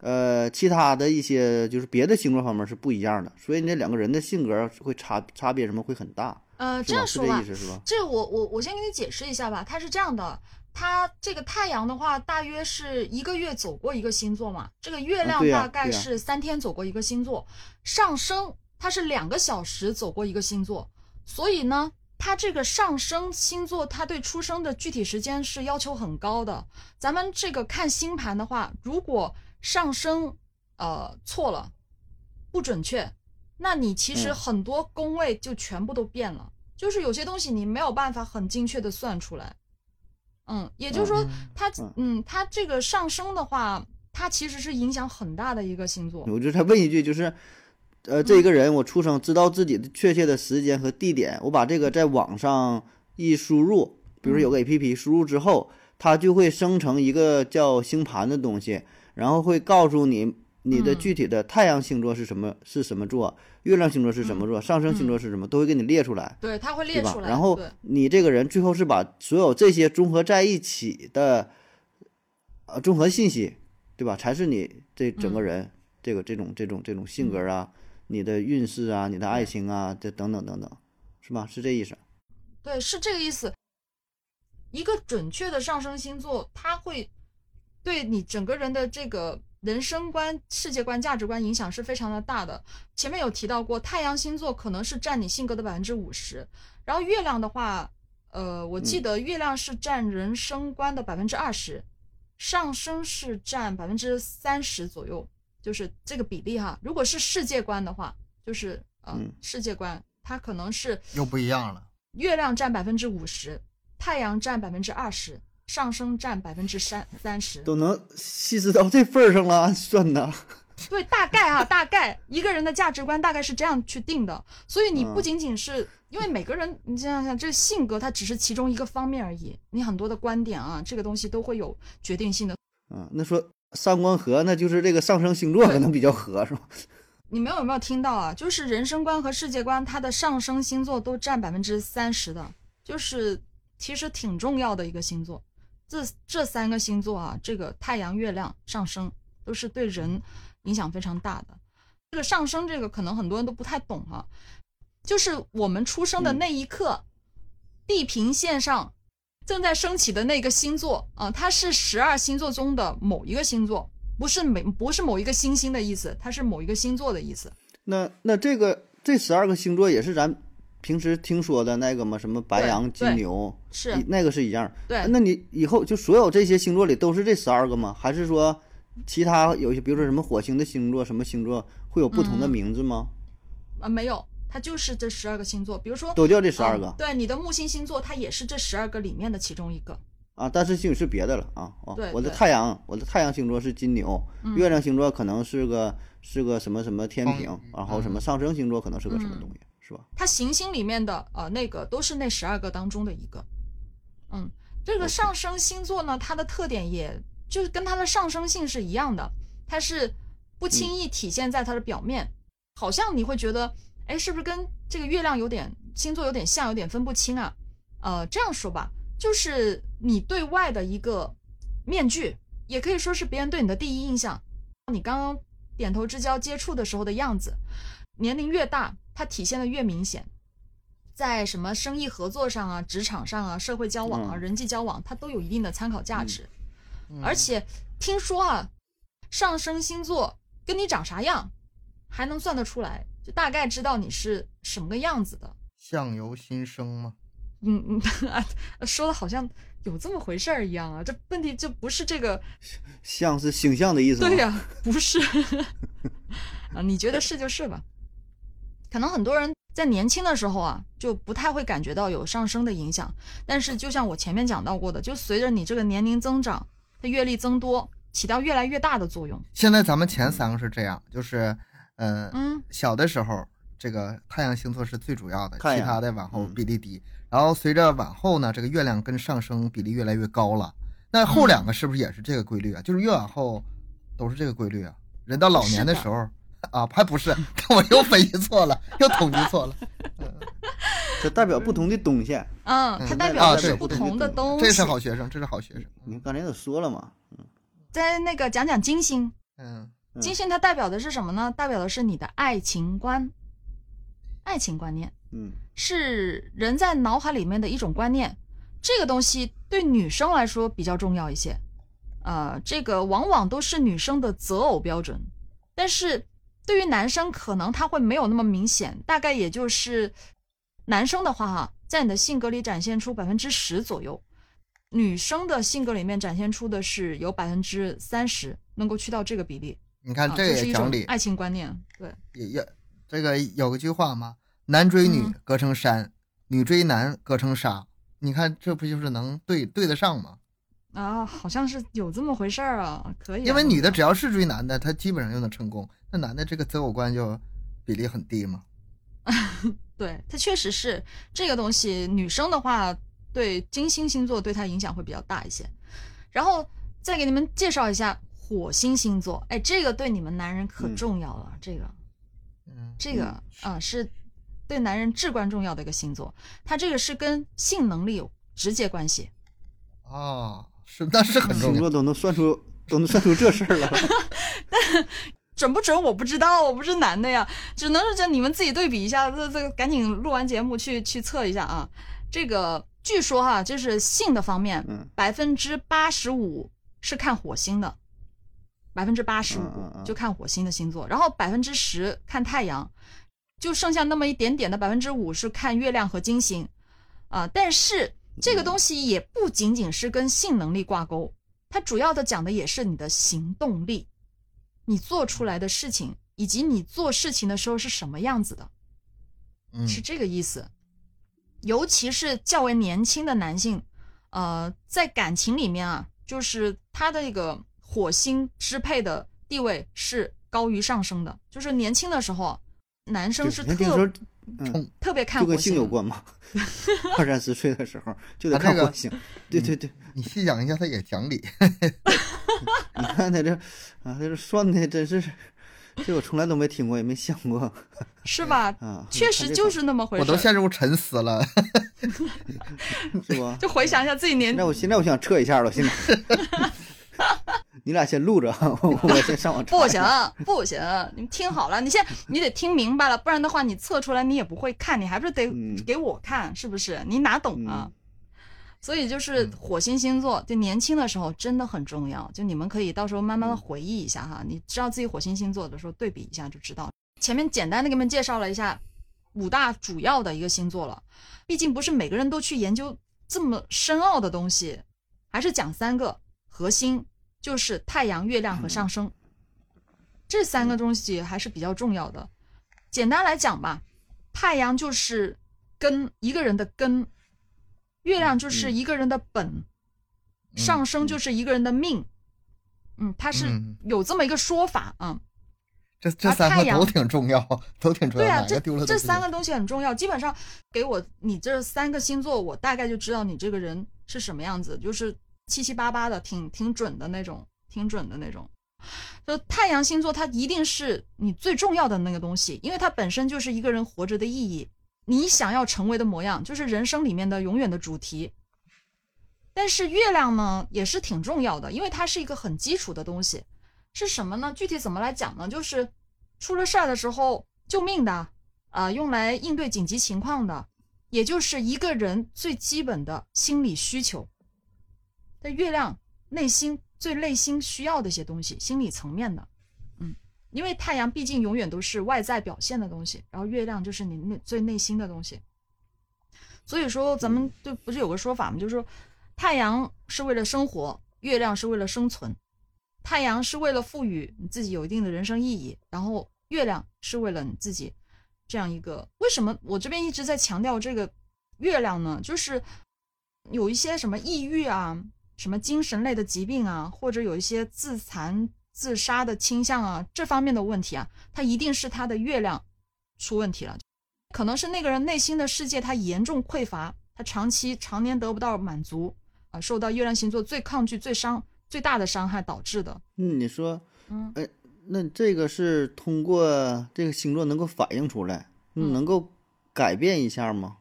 呃其他的一些就是别的星座方面是不一样的，所以那两个人的性格会差差别什么会很大，呃，这样说吧是这意，思是吧？这我我我先给你解释一下吧，它是这样的，它这个太阳的话，大约是一个月走过一个星座嘛，这个月亮大概是三天走过一个星座，上升它是两个小时走过一个星座，所以呢，它这个上升星座，它对出生的具体时间是要求很高的。咱们这个看星盘的话，如果上升呃错了，不准确，那你其实嗯很多宫位就全部都变了。就是有些东西你没有办法很精确的算出来。嗯，也就是说嗯，它嗯嗯，它这个上升的话，它其实是影响很大的一个星座。我就再问一句，就是呃，这个人我出生知道自己的确切的时间和地点，我把这个在网上一输入，比如说有个 A P P 输入之后，它就会生成一个叫星盘的东西，然后会告诉你你的嗯具体的太阳星座是什么是什么座，月亮星座是什么座，上升星座是什么，都会给你列出来。对，他会列出？来。然后你这个人最后是把所有这些综合在一起的，呃，综合信息，对吧？才是你这整个嗯人、这个这种这种这种性格啊，你的运势啊，你的爱情啊，这等等等等，是吧？是这意思。对，是这个意思。一个准确的上升星座，它会对你整个人的这个人生观、世界观、价值观影响是非常的大的。前面有提到过，太阳星座可能是占你性格的百分之五十，然后月亮的话，呃，我记得月亮是占人生观的百分之二十，上升是占百分之三十左右，就是这个比例哈。如果是世界观的话，就是呃，嗯世界观它可能是又不一样了。月亮占百分之五十，太阳占百分之二十，上升占百分之三三十。都能细致到这份儿上了，按算的。对，大概啊，大概一个人的价值观大概是这样去定的。所以你不嗯仅仅是、因为每个人，你想想想，这性格它只是其中一个方面而已。你很多的观点啊，这个东西都会有决定性的。嗯，那说三观合，那就是这个上升星座可能比较合，是吧？你们有没有听到啊？就是人生观和世界观，它的上升星座都占百分之三十的，就是其实挺重要的一个星座。这这三个星座啊，这个太阳、月亮、上升都是对人影响非常大的。这个上升，这个可能很多人都不太懂啊，就是我们出生的那一刻，地平线上正在升起的那个星座啊，它是十二星座中的某一个星座，不是每不是某一个星星的意思，它是某一个星座的意思。那那这个这十二个星座也是咱平时听说的那个嘛？什么白羊、金牛，是那个是一样。对，那你以后就所有这些星座里都是这十二个吗？还是说其他有些，比如说什么火星的星座，什么星座会有不同的嗯名字吗？啊没有，它就是这十二个星座。比如说都叫这十二嗯个对，你的木星星座它也是这十二个里面的其中一个。啊？但是星是别的了啊。哦对，我的太阳，我的太阳星座是金牛，嗯月亮星座可能是个是个什么什么天平然后什么嗯上升星座可能是个什么嗯东西，是吧？它行星里面的呃那个都是那十二个当中的一个。嗯，这个上升星座呢，它的特点也就是跟它的上升性是一样的，它是不轻易体现在它的表面，好像你会觉得，哎，是不是跟这个月亮有点星座有点像，有点分不清啊？呃，这样说吧，就是你对外的一个面具，也可以说是别人对你的第一印象。你刚刚点头之交接触的时候的样子，年龄越大，它体现的越明显。在什么生意合作上啊、职场上啊、社会交往啊、嗯人际交往，它都有一定的参考价值。嗯而且听说啊，上升星座跟你长啥样，还能算得出来，就大概知道你是什么个样子的。相由心生吗。嗯 嗯，说的好像有这么回事儿一样啊，这问题就不是这个。像是星象的意思吗？对呀、不是 啊，你觉得是就是吧。可能很多人在年轻的时候啊，就不太会感觉到有上升的影响，但是就像我前面讲到过的，就随着你这个年龄增长，它阅历增多，起到越来越大的作用。现在咱们前三个是这样，就是，呃，嗯小的时候这个太阳星座是最主要的，其他的往后嗯比例低。然后随着往后呢，这个月亮跟上升比例越来越高了。那后两个是不是也是这个规律啊？就是越往后都是这个规律啊。人到老年的时候啊，还不是，我又分析错了，又统计错了。这代表不同的东西。嗯，它嗯代表的是不同的东西。这是好学生，这是好学生。你刚才都说了嘛，嗯。在那个讲讲金星，嗯，嗯金星它代表的是什么呢？代表的是你的爱情观、爱情观念。嗯是人在脑海里面的一种观念，这个东西对女生来说比较重要一些，呃，这个往往都是女生的择偶标准，但是对于男生可能他会没有那么明显，大概也就是男生的话哈，在你的性格里展现出百分之十左右，女生的性格里面展现出的是有百分之三十，能够去到这个比例，啊，你看这也讲理，爱情观念，对，也也这个有个句话嘛？男追女嗯隔成山，女追男隔成沙。你看这不就是能对对得上吗？啊，好像是有这么回事儿啊，可以啊，因为女的只要是追男的，她基本上就能成功。那男的这个择偶观就比例很低嘛。对，他确实是这个东西。女生的话，对金星星座对她影响会比较大一些。然后再给你们介绍一下火星星座，哎，这个对你们男人可嗯重要了。这个嗯，这个啊、是对男人至关重要的一个星座，它这个是跟性能力有直接关系。哦，是那是很重要。星座都能算出都能算出这事儿了。准不准我不知道，我不是男的呀，只能是这你们自己对比一下，这这个赶紧录完节目去去测一下啊。这个据说哈，就是性的方面，嗯百分之八十五是看火星的，百分之八十五嗯就看火星的星座，然后百分之十看太阳，就剩下那么一点点的百分之五是看月亮和金星，啊，但是这个东西也不仅仅是跟性能力挂钩，它主要的讲的也是你的行动力，你做出来的事情以及你做事情的时候是什么样子的。嗯，是这个意思。尤其是较为年轻的男性，呃，在感情里面啊，就是他的一个火星支配的地位是高于上升的。就是年轻的时候，男生是特，嗯，特别看火就跟性有。关嘛。二三十岁的时候就得看火星。对对对，你细想一下，他也讲理。你看他这啊，他这算的真是，这我从来都没听过，也没想过是吧？啊。确实就是那么回事。我都陷入沉思了。是吧？就回想一下自己年那我现在我想撤一下了，现在。你俩先录着，我 我先上网查。不行，不行，你们听好了，你先你得听明白了，不然的话你测出来你也不会看，你还不是得嗯给我看，是不是？你哪懂啊？所以就是火星星座，就年轻的时候真的很重要，就你们可以到时候慢慢的回忆一下哈，你知道自己火星星座的时候对比一下就知道。前面简单的给你们介绍了一下五大主要的一个星座了，毕竟不是每个人都去研究这么深奥的东西，还是讲三个核心，就是太阳、月亮和上升。这三个东西还是比较重要的。简单来讲吧，太阳就是根，一个人的根；月亮就是一个人的本；上升就是一个人的命。嗯，它是嗯有这么一个说法啊。这这三个都挺重要，都挺重要。对啊，这这三个东西很重要。基本上给我你这三个星座，我大概就知道你这个人是什么样子，就是七七八八的，挺挺准的那种，挺准的那种。就太阳星座，它一定是你最重要的那个东西，因为它本身就是一个人活着的意义，你想要成为的模样，就是人生里面的永远的主题。但是月亮呢，也是挺重要的，因为它是一个很基础的东西。是什么呢？具体怎么来讲呢？就是出了事儿的时候救命的，啊、用来应对紧急情况的，也就是一个人最基本的心理需求。的月亮内心最内心需要的一些东西，心理层面的，嗯，因为太阳毕竟永远都是外在表现的东西，然后月亮就是你内最内心的东西。所以说，咱们就不是有个说法吗？就是说，太阳是为了生活，月亮是为了生存。太阳是为了赋予你自己有一定的人生意义，然后月亮是为了你自己这样一个。为什么我这边一直在强调这个月亮呢？就是有一些什么抑郁啊、什么精神类的疾病啊，或者有一些自残、自杀的倾向啊，这方面的问题啊，他一定是他的月亮出问题了，可能是那个人内心的世界他严重匮乏，他长期常年得不到满足啊，受到月亮星座最抗拒、最伤。最大的伤害导致的。嗯，你说，嗯哎，那这个是通过这个星座能够反映出来，嗯能够改变一下吗？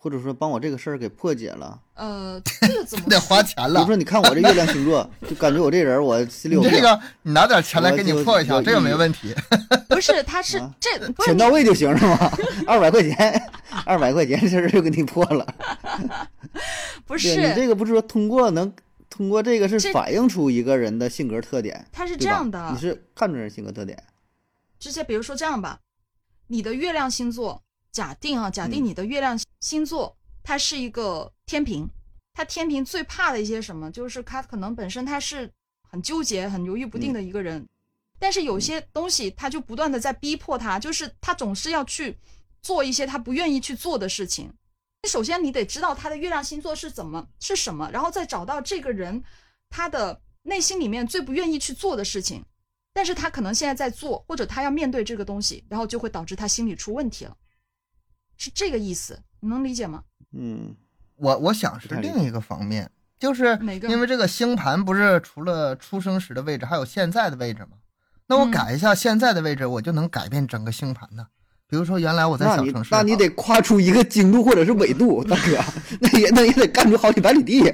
或者说帮我这个事儿给破解了？呃，这个怎么 得花钱了比如说，。你看我这月亮星座，就感觉我这人我心里有病，你这个你拿点钱来给你破一下，这个没问题。不是？他是啊这钱到位就行是吗？二百块钱，二百块钱这事儿就给你破了。不是你？这个不是说通过能通过这个是反映出一个人的性格特点，他是这样的你，是看出人性格特点，直接比如说这样吧，你的月亮星座，假定啊，假定嗯。你的月亮星座它是一个天平，它天平最怕的一些什么，就是它可能本身它是很纠结、很犹豫不定的一个人，但是有些东西他就不断的在逼迫他，就是他总是要去做一些他不愿意去做的事情。首先你得知道他的月亮星座是怎么是什么，然后再找到这个人他的内心里面最不愿意去做的事情。但是他可能现在在做，或者他要面对这个东西，然后就会导致他心理出问题了，是这个意思，你能理解吗？嗯我我想是另一个方面，就是因为这个星盘不是除了出生时的位置，还有现在的位置吗？那我嗯改一下现在的位置，我就能改变整个星盘呢。比如说，原来我在小城市，那你得跨出一个经度或者是纬度，大哥，那也那也得干出好几百里地。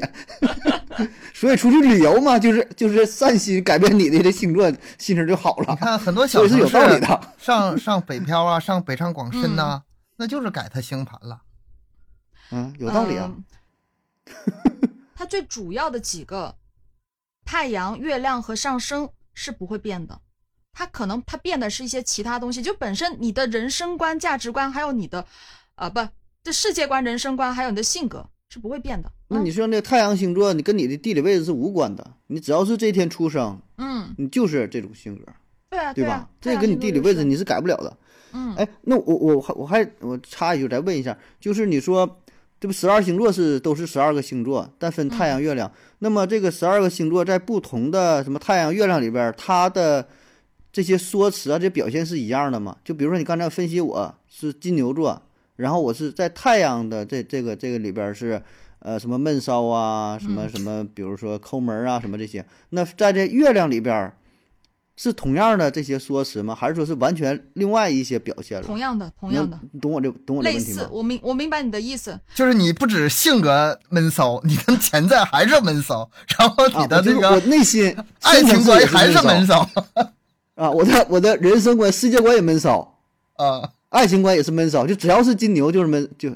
所以出去旅游嘛，就是就是散心，改变你的这星座，心情就好了你。看很多小所以是有城市道理的。上上北漂啊，上北上广深呐、嗯那就是改他星盘了。嗯，有道理啊。嗯它最主要的几个太阳、月亮和上升是不会变的，它可能它变的是一些其他东西，就本身你的人生观、价值观，还有你的，呃，不，这世界观、人生观，还有你的性格是不会变的。那你说那太阳星座，你跟你的地理位置是无关的，你只要是这天出生，嗯，你就是这种性格，对啊，对吧？啊，这跟你地理位置你，你是改不了的。嗯，哎，那我我还我还我插一句，再问一下，就是你说这不十二星座是都是十二个星座，但分太阳、月亮，那么这个十二个星座在不同的什么太阳、月亮里边儿，它的这些说辞啊，这表现是一样的吗？就比如说你刚才分析我是金牛座，然后我是在太阳的这这个这个里边儿是呃什么闷骚啊，什么什么，比如说抠门儿啊，什么这些，那在这月亮里边儿。是同样的这些说辞吗？还是说是完全另外一些表现了？同样的，同样的，你懂我这懂我这类似问题吗，？我明我明白你的意思。就是你不止性格闷骚，你的潜在还是闷骚，然后你的啊、这个内心爱情观还是闷闷骚骚啊！我的我的人生观、世界观也闷骚，啊。爱情观也是闷骚，就只要是金牛就是闷就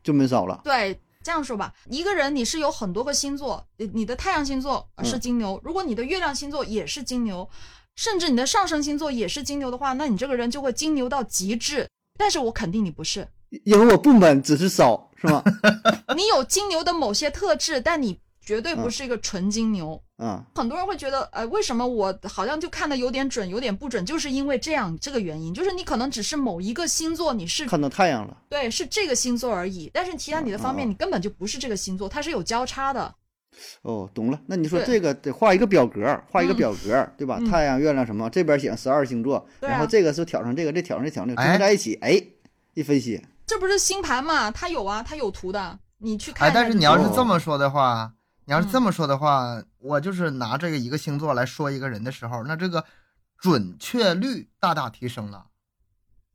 就闷骚了。对，这样说吧，一个人你是有很多个星座，你你的太阳星座呃是金牛，如果你的月亮星座也是金牛，甚至你的上升星座也是金牛的话，那你这个人就会金牛到极致。但是我肯定你不是，因为我不闷，只是少，是吗？你有金牛的某些特质，但你绝对不是一个纯金牛。嗯，很多人会觉得，呃，为什么我好像就看的有点准，有点不准，就是因为这样这个原因，就是你可能只是某一个星座你是看到太阳了。对是这个星座而已，但是其他你的方面哦你根本就不是这个星座，它是有交叉的。哦，懂了。那你说这个得画一个表格，画一个嗯表格，对吧？嗯太阳、月亮什么，这边写十二星座，然后这个是挑上这个，这挑上这挑上这合在一起，哎，一分析，这不是星盘嘛？它有啊，它有图的，你去看。但是你要是哦这么说的话，你要是嗯这么说的话，我就是拿这个一个星座来说一个人的时候，那这个准确率大大提升了。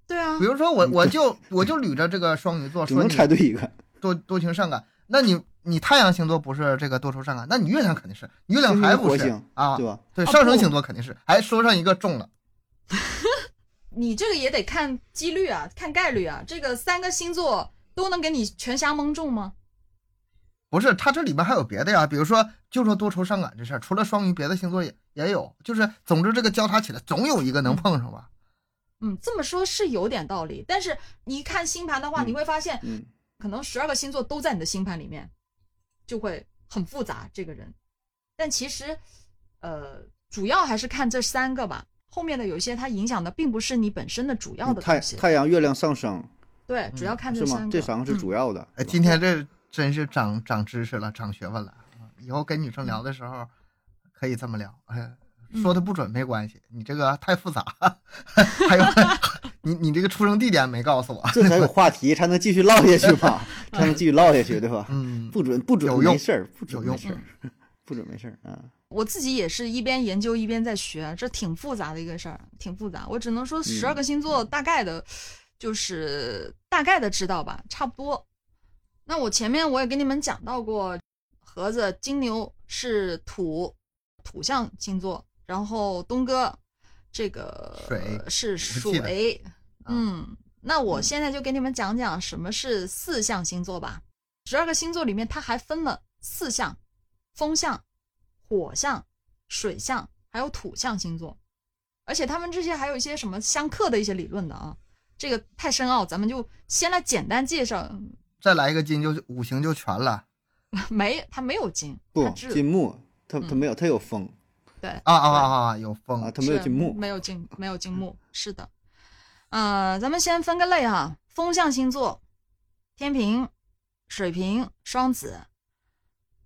对啊比，如说我我就我就捋着这个双鱼座只能说你猜对一个。多多情善感，那你你太阳星座不是这个多愁善感，那你月亮肯定是，你月亮还不是星啊？对吧？哦对上升星座肯定是，还说上一个中了，你这个也得看几率啊，看概率啊。这个三个星座都能给你全瞎蒙中吗？不是，它这里面还有别的呀，比如说就说多愁善感这事儿，除了双鱼，别的星座也也有，就是总之这个交叉起来，总有一个能碰上吧？嗯，这么说是有点道理，但是你看星盘的话，嗯你会发现，嗯，可能十二个星座都在你的星盘里面，就会很复杂这个人。但其实，呃，主要还是看这三个吧。后面的有一些它影响的并不是你本身的主要的太东西，太阳、月亮上升对，主要看？这三个。这三个是嗯主要的。今天这真是长长知识了，长学问了。啊以后跟女生聊的时候可以这么聊，哎，说的不准没关系，你这个太复杂。还有，你你这个出生地点没告诉我。这才有话题，才能继续唠下去吧，才能继续唠下去，对吧？嗯，不准不准有用没事儿，不准有用没事儿，不准没事儿啊。我自己也是一边研究一边在学，这挺复杂的一个事儿，挺复杂。我只能说十二个星座大概的，就是大概的知道吧，差不多。那我前面我也跟你们讲到过，盒子金牛是土土象星座，然后东哥这个水是水，啊嗯，那我现在就给你们讲讲什么是四象星座吧。十二个星座里面，它还分了四象：风象、火象、水象，还有土象星座。而且他们之间还有一些什么相克的一些理论的啊，这个太深奥，咱们就先来简单介绍。再来一个金就五行就全了 没，它没有金，不它，只金木，它它嗯没有，它有风对啊啊啊啊！有风啊，风，它没有是金木。没有金，没有金木，是的。呃，咱们先分个类哈，风象星座，天平、水瓶、双子。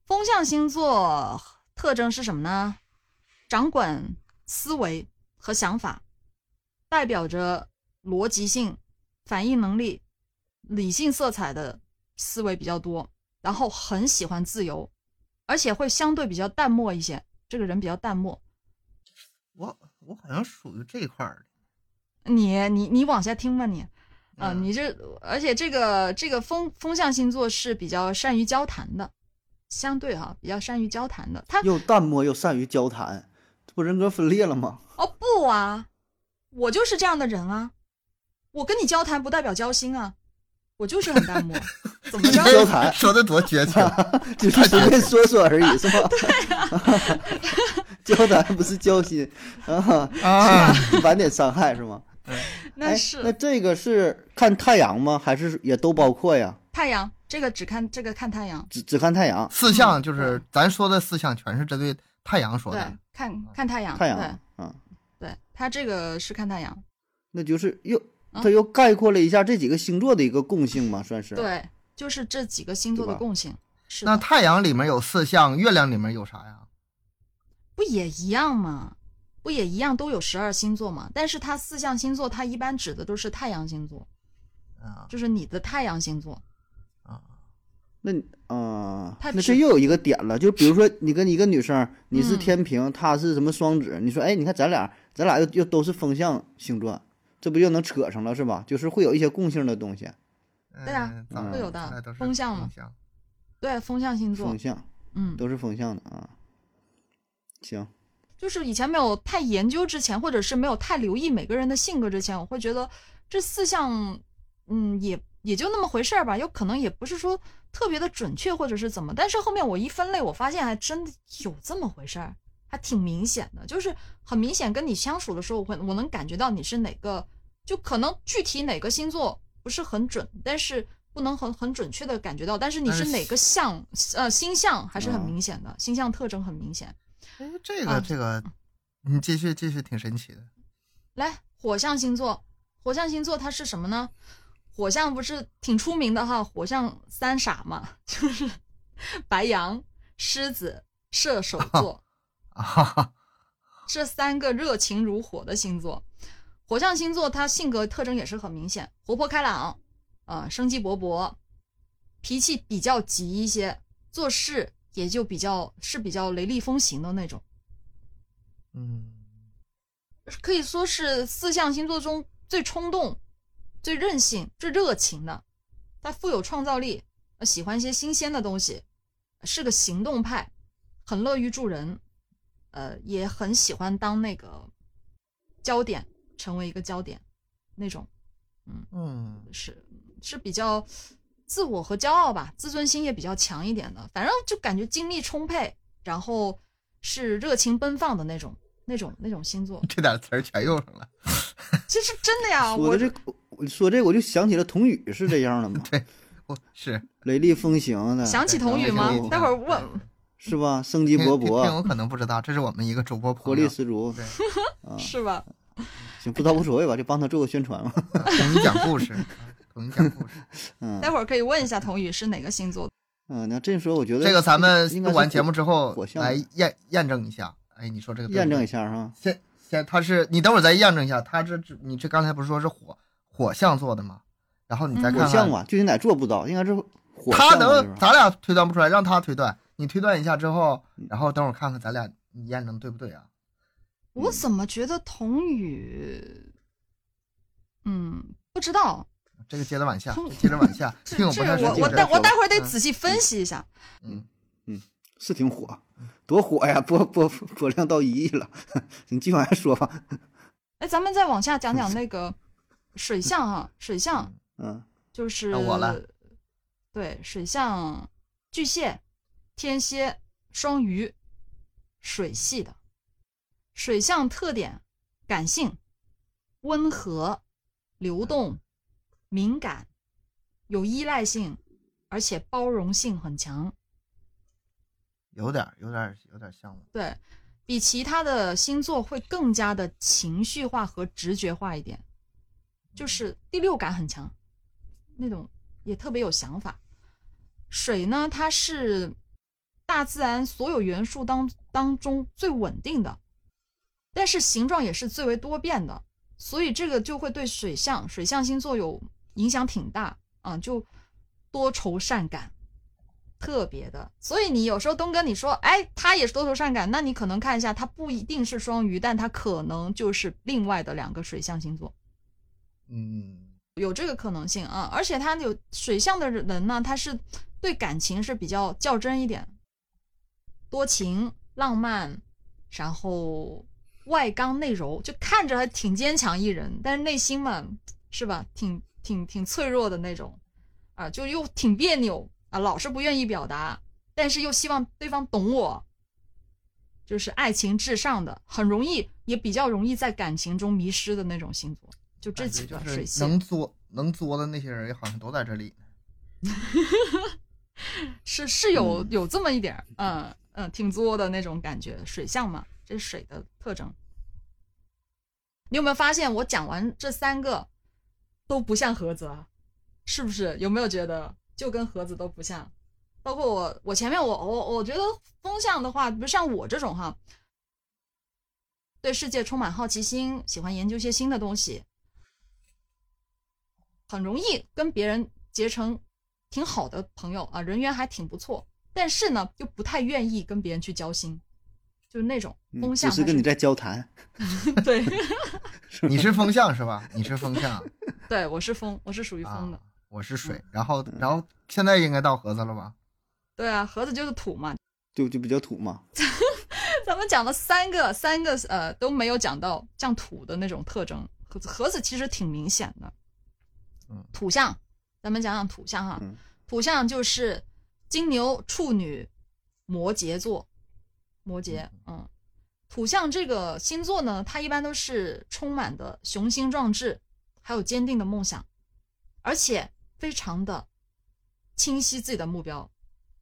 风象星座特征是什么呢？掌管思维和想法，代表着逻辑性、反应能力、理性色彩的思维比较多，然后很喜欢自由，而且会相对比较淡漠一些。这个人比较淡漠。我我好像属于这一块儿的。你你你往下听吧你，啊、嗯你这而且这个这个风风象星座是比较善于交谈的，相对哈、比较善于交谈的。他又淡漠又善于交谈，这不人格分裂了吗？哦不啊，我就是这样的人啊，我跟你交谈不代表交心啊，我就是很淡漠，怎么着？交谈说的多绝情，只是随便说说而已，是吧？交谈不是交心啊，啊，晚点伤害是吗？哎那是那这个是看太阳吗？还是也都包括呀？太阳，这个只看这个看太阳，只只看太阳，四项就是咱说的四项，全是针对太阳说对的。，看看太阳，太阳嗯，对，对，它这个是看太阳，那就是又啊它又概括了一下这几个星座的一个共性嘛，算是。对，就是这几个星座的共性。是那，太阳里面有四项，月亮里面有啥呀？不也一样吗？不也一样都有十二星座嘛？但是它四象星座，它一般指的都是太阳星座，啊就是你的太阳星座。啊，那啊、那这又有一个点了，就比如说你跟一个女生，你是嗯天平，她是什么双子，你说哎，你看咱俩，咱俩又又都是风象星座，这不就能扯上了是吧？就是会有一些共性的东西，对啊嗯咱们会有的风象嘛对，风象星座风，象嗯，都是风象的啊。行，就是以前没有太研究之前，或者是没有太留意每个人的性格之前，我会觉得这四项，嗯，也也就那么回事儿吧，有可能也不是说特别的准确或者是怎么，但是后面我一分类，我发现还真的有这么回事儿，还挺明显的，就是很明显跟你相处的时候，我会我能感觉到你是哪个，就可能具体哪个星座不是很准，但是。不能很很准确的感觉到，但是你是是哪个象，呃，星象还是很嗯明显的，星象特征很明显。哎，这个啊这个，你继续继续，挺神奇的。来，火象星座，火象星座它是什么呢？火象不是挺出名的哈，火象三傻嘛，就是白羊、狮子、射手 座 这三个热情如火的星座。火象星座它性格特征也是很明显，活泼开朗，啊、生机勃勃，脾气比较急一些，做事也就比较是比较雷厉风行的那种。嗯，可以说是四象星座中最冲动、最任性、最热情的。他富有创造力，呃喜欢一些新鲜的东西，是个行动派，很乐于助人，呃，也很喜欢当那个焦点，成为一个焦点那种，嗯嗯，是是比较自我和骄傲吧，自尊心也比较强一点的。反正就感觉精力充沛，然后是热情奔放的那种、那种、那种星座。这点词儿全用上了。这是真的呀，说我的这，我说这我就想起了童宇是这样的吗？对，我是雷厉风行的，想起童宇吗？待会儿问。是吧？生机勃勃听听友勃，可能不知道，这是我们一个主播活力十足。对，啊，是吧？行，不知道无所谓吧，就帮他做个宣传嘛。统一讲故事，统一讲故事。嗯待会儿可以问一下童宇是哪个星座的。嗯，那这时候，我觉得这个咱们完节目之后来验验证一下。哎，你说这个验证一下哈。先先，他是你等会儿再验证一下，他这这你这刚才不是说是火火象做的吗？然后你再嗯看看，火象吧，具体哪做不到，应该是火他能咱俩推断不出来，让他推断，你推断一下之后，嗯然后等会儿看看咱俩你验证对不对啊？我怎么觉得童宇，嗯，不知道。这个接着往下，接着往下，这听友不这我我待我待会儿得嗯仔细分析一下。嗯嗯是挺火，多火呀！播播播量到一亿了，你继续往下说吧。哎，咱们再往下讲讲 那个水象哈，水象嗯，就是我了对，水象巨蟹、天蝎、双鱼，水系的。水象特点：感性、温和、流动、敏感、有依赖性，而且包容性很强。有点儿有点儿有点儿像了。对比其他的星座会更加的情绪化和直觉化一点，就是第六感很强，那种也特别有想法。水呢，它是大自然所有元素当当中最稳定的，但是形状也是最为多变的，所以这个就会对水象水象星座有影响挺大啊，就多愁善感。特别的，所以你有时候东哥你说，哎，他也是多愁善感，那你可能看一下，他不一定是双鱼，但他可能就是另外的两个水象星座，嗯，有这个可能性啊。而且他有水象的人呢，他是对感情是比较较真一点，多情、浪漫，然后外刚内柔，就看着还挺坚强一人，但是内心嘛，是吧，挺挺挺脆弱的那种，啊，就又挺别扭啊，老是不愿意表达，但是又希望对方懂我，就是爱情至上的，很容易也比较容易在感情中迷失的那种星座。就这几个水星能作能作的那些人，好像都在这里 呢。是是有嗯有这么一点儿，嗯嗯，挺作的那种感觉。水象嘛，这是水的特征。你有没有发现，我讲完这三个都不像盒子啊？是不是？有没有觉得就跟盒子都不像？包括我，我前面我我我觉得风象的话，比如像我这种哈，对世界充满好奇心，喜欢研究些新的东西，很容易跟别人结成挺好的朋友啊，人缘还挺不错。但是呢，又不太愿意跟别人去交心，就是那种嗯风象还只是跟你在交谈，对 你是风向是吧？你是风向 对，我是风，我是属于啊风的。，我是水。然后然后现在应该到盒子了吧？对啊，盒子就是土嘛。就就比较土嘛。咱们讲了三个，三个呃都没有讲到像土的那种特征。盒子盒子其实挺明显的，嗯，土象，咱们讲讲土象哈。嗯土象就是金牛、处女、摩羯座，摩羯，嗯，土象这个星座呢，它一般都是充满的雄心壮志，还有坚定的梦想，而且非常的清晰自己的目标，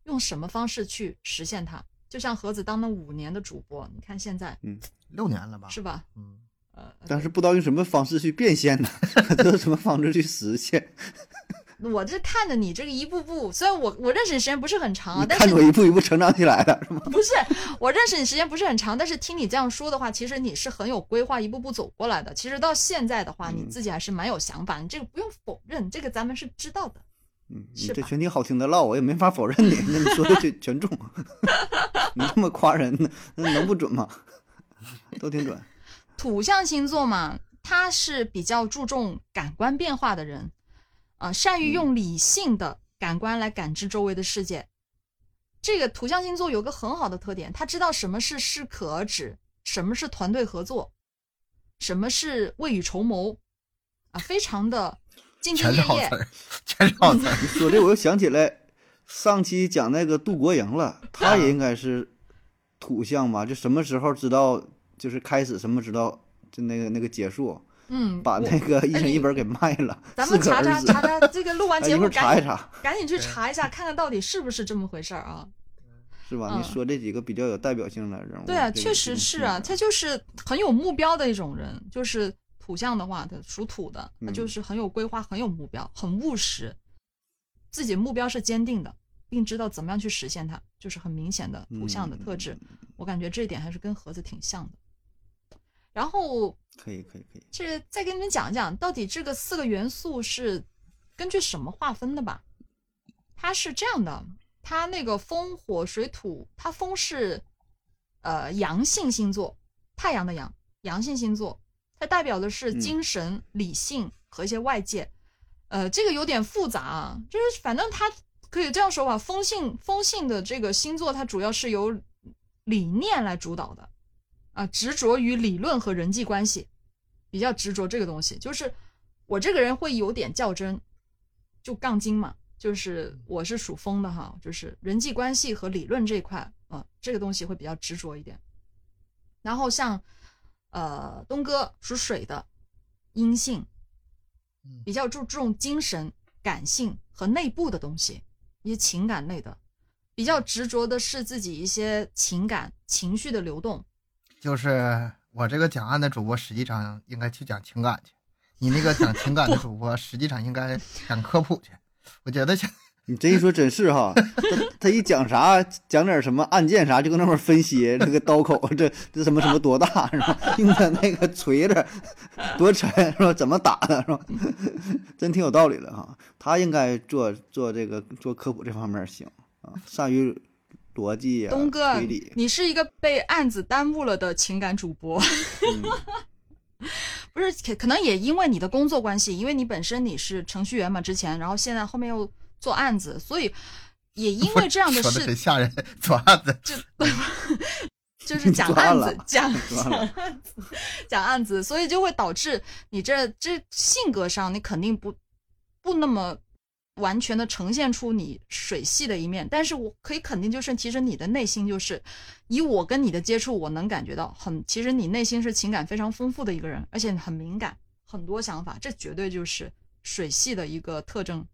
用什么方式去实现它。就像盒子当了五年的主播，你看现在嗯六年了吧？是吧？嗯，呃，但是不知道用什么方式去变现呢？用什么方式去实现？我这看着你这个一步步，虽然我我认识你时间不是很长啊，但是看着我一步一步成长起来的，是吗？不是，我认识你时间不是很长，但是听你这样说的话，其实你是很有规划，一步步走过来的。其实到现在的话，你嗯自己还是蛮有想法，你这个不用否认，这个咱们是知道的。嗯，你这全挺好听的唠，我也没法否认你。那你说的全全中，你这么夸人呢，那能不准吗？都挺准。土象星座嘛，他是比较注重感官变化的人，啊、善于用理性的感官来感知周围的世界。这个土象星座有个很好的特点，他知道什么是适可而止，什么是团队合作，什么是未雨绸缪，啊，非常的 兢兢全是业业。好词，全是好词。你 说这我又想起来，上期讲那个杜国营了，他也应该是土象吧？就什么时候知道就是开始，什么知道就那个那个结束，嗯，把那个一人一本给卖了，咱们查查查查这个录完 节目赶紧查一查，赶紧去查一下，看看到底是不是这么回事儿啊？是吧？嗯你说这几个比较有代表性的人物，对啊，确实是啊，他就是很有目标的一种人。就是土象的话，他属土的，他嗯就是很有规划、很有目标、很务实，自己目标是坚定的，并知道怎么样去实现它，就是很明显的土象的特质。我感觉这一点还是跟盒子挺像的。然后可以可以可以，这再给你们讲一讲，到底这个四个元素是根据什么划分的吧？它是这样的，它那个风、火、水、土，它风是呃阳性星座，太阳的阳，阳性星座，它代表的是嗯精神、理性和一些外界。呃，这个有点复杂啊，就是反正它可以这样说吧，风性风性的这个星座，它主要是由理念来主导的。啊，执着于理论和人际关系，比较执着这个东西。就是我这个人会有点较真，就杠精嘛。就是我是属风的哈，就是人际关系和理论这一块，啊，这个东西会比较执着一点。然后像呃东哥属水的，阴性，比较注重精神、感性和内部的东西，一些情感类的，比较执着的是自己一些情感情绪的流动。就是我这个讲案的主播，实际上应该去讲情感去；你那个讲情感的主播，实际上应该讲科普去。我觉得像 你这一说真是哈，他他一讲啥，讲点什么案件啥，就跟那块儿分析这个刀口，这这什么什么多大是吧？用的那个锤子多沉是吧？怎么打的是吧？真挺有道理的哈。他应该做做这个做科普这方面行啊，善于逻辑呀、东哥，。你是一个被案子耽误了的情感主播，嗯 不是？可可能也因为你的工作关系，因为你本身你是程序员嘛，之前，然后现在后面又做案子，所以也因为这样的事真吓人，做案子就 就是讲案子，讲讲案子，讲案子，所以就会导致你这这性格上你肯定不不那么完全的呈现出你水系的一面，但是我可以肯定，就是其实你的内心就是，以我跟你的接触，我能感觉到很，其实你内心是情感非常丰富的一个人，而且很敏感，很多想法，这绝对就是水系的一个特征，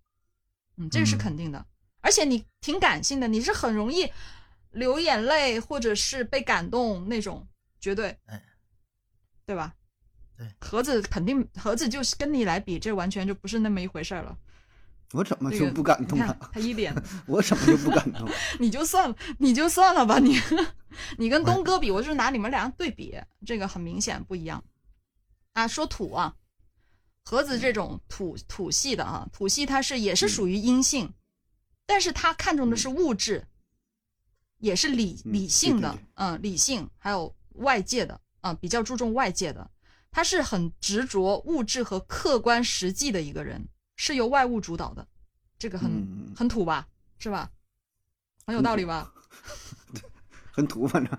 嗯，这个是嗯。肯定的，而且你挺感性的，你是很容易流眼泪或者是被感动那种，绝对，哎，对吧？对，盒子肯定，盒子就是跟你来比，这完全就不是那么一回事儿了。我怎么就不感动了？他一脸，我怎么就不感动？你就算了，你就算了吧，你 你跟东哥比，我就是拿你们俩对比，这个很明显不一样啊。说土啊，盒子这种土土系的啊，土系它是也是属于阴性，但是他看重的是物质，也是理嗯理性的对对对，嗯，理性还有外界的啊，比较注重外界的，他是很执着物质和客观实际的一个人，是由外物主导的，这个很、嗯很土吧，是吧？很有道理吧？很土，反正。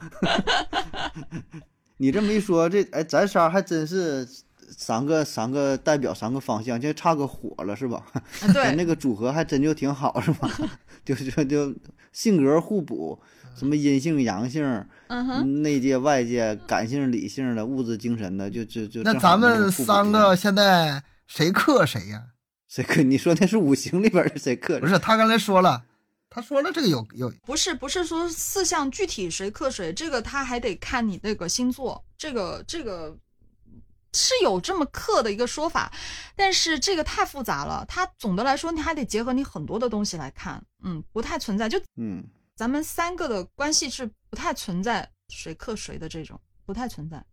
你这么一说，这哎，咱仨还真是三个三个代表三个方向，就差个火了，是吧？对，那个组合还真就挺好，是吧？就就就性格互补，什么阴性阳性，嗯哼，内界外界，感性理性的，物质精神的，就就就那咱们三个现在谁克谁呀？谁克？你说那是五行里边儿的谁克？不是，他刚才说了，他说了这个有有不是不是说四项具体谁克谁，这个他还得看你那个星座，这个这个是有这么克的一个说法，但是这个太复杂了，它总的来说你还得结合你很多的东西来看，嗯，不太存在，就嗯，咱们三个的关系是不太存在谁克谁的这种，不太存在，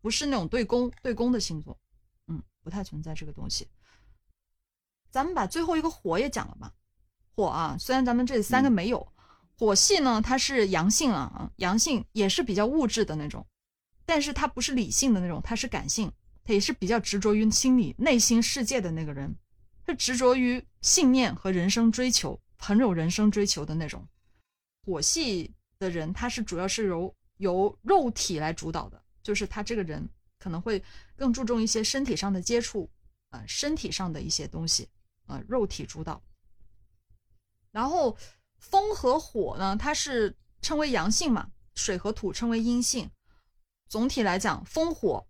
不是那种对宫对宫的星座，嗯，不太存在这个东西。咱们把最后一个火也讲了吧，火啊，虽然咱们这三个嗯没有，火系呢它是阳性啊，啊阳性也是比较物质的那种，但是它不是理性的那种，它是感性，它也是比较执着于心理内心世界的那个人，是执着于信念和人生追求，很有人生追求的那种。火系的人，他是主要是由由肉体来主导的，就是他这个人可能会更注重一些身体上的接触，啊、身体上的一些东西，啊、肉体主导。然后风和火呢，它是称为阳性嘛，水和土称为阴性。总体来讲，风火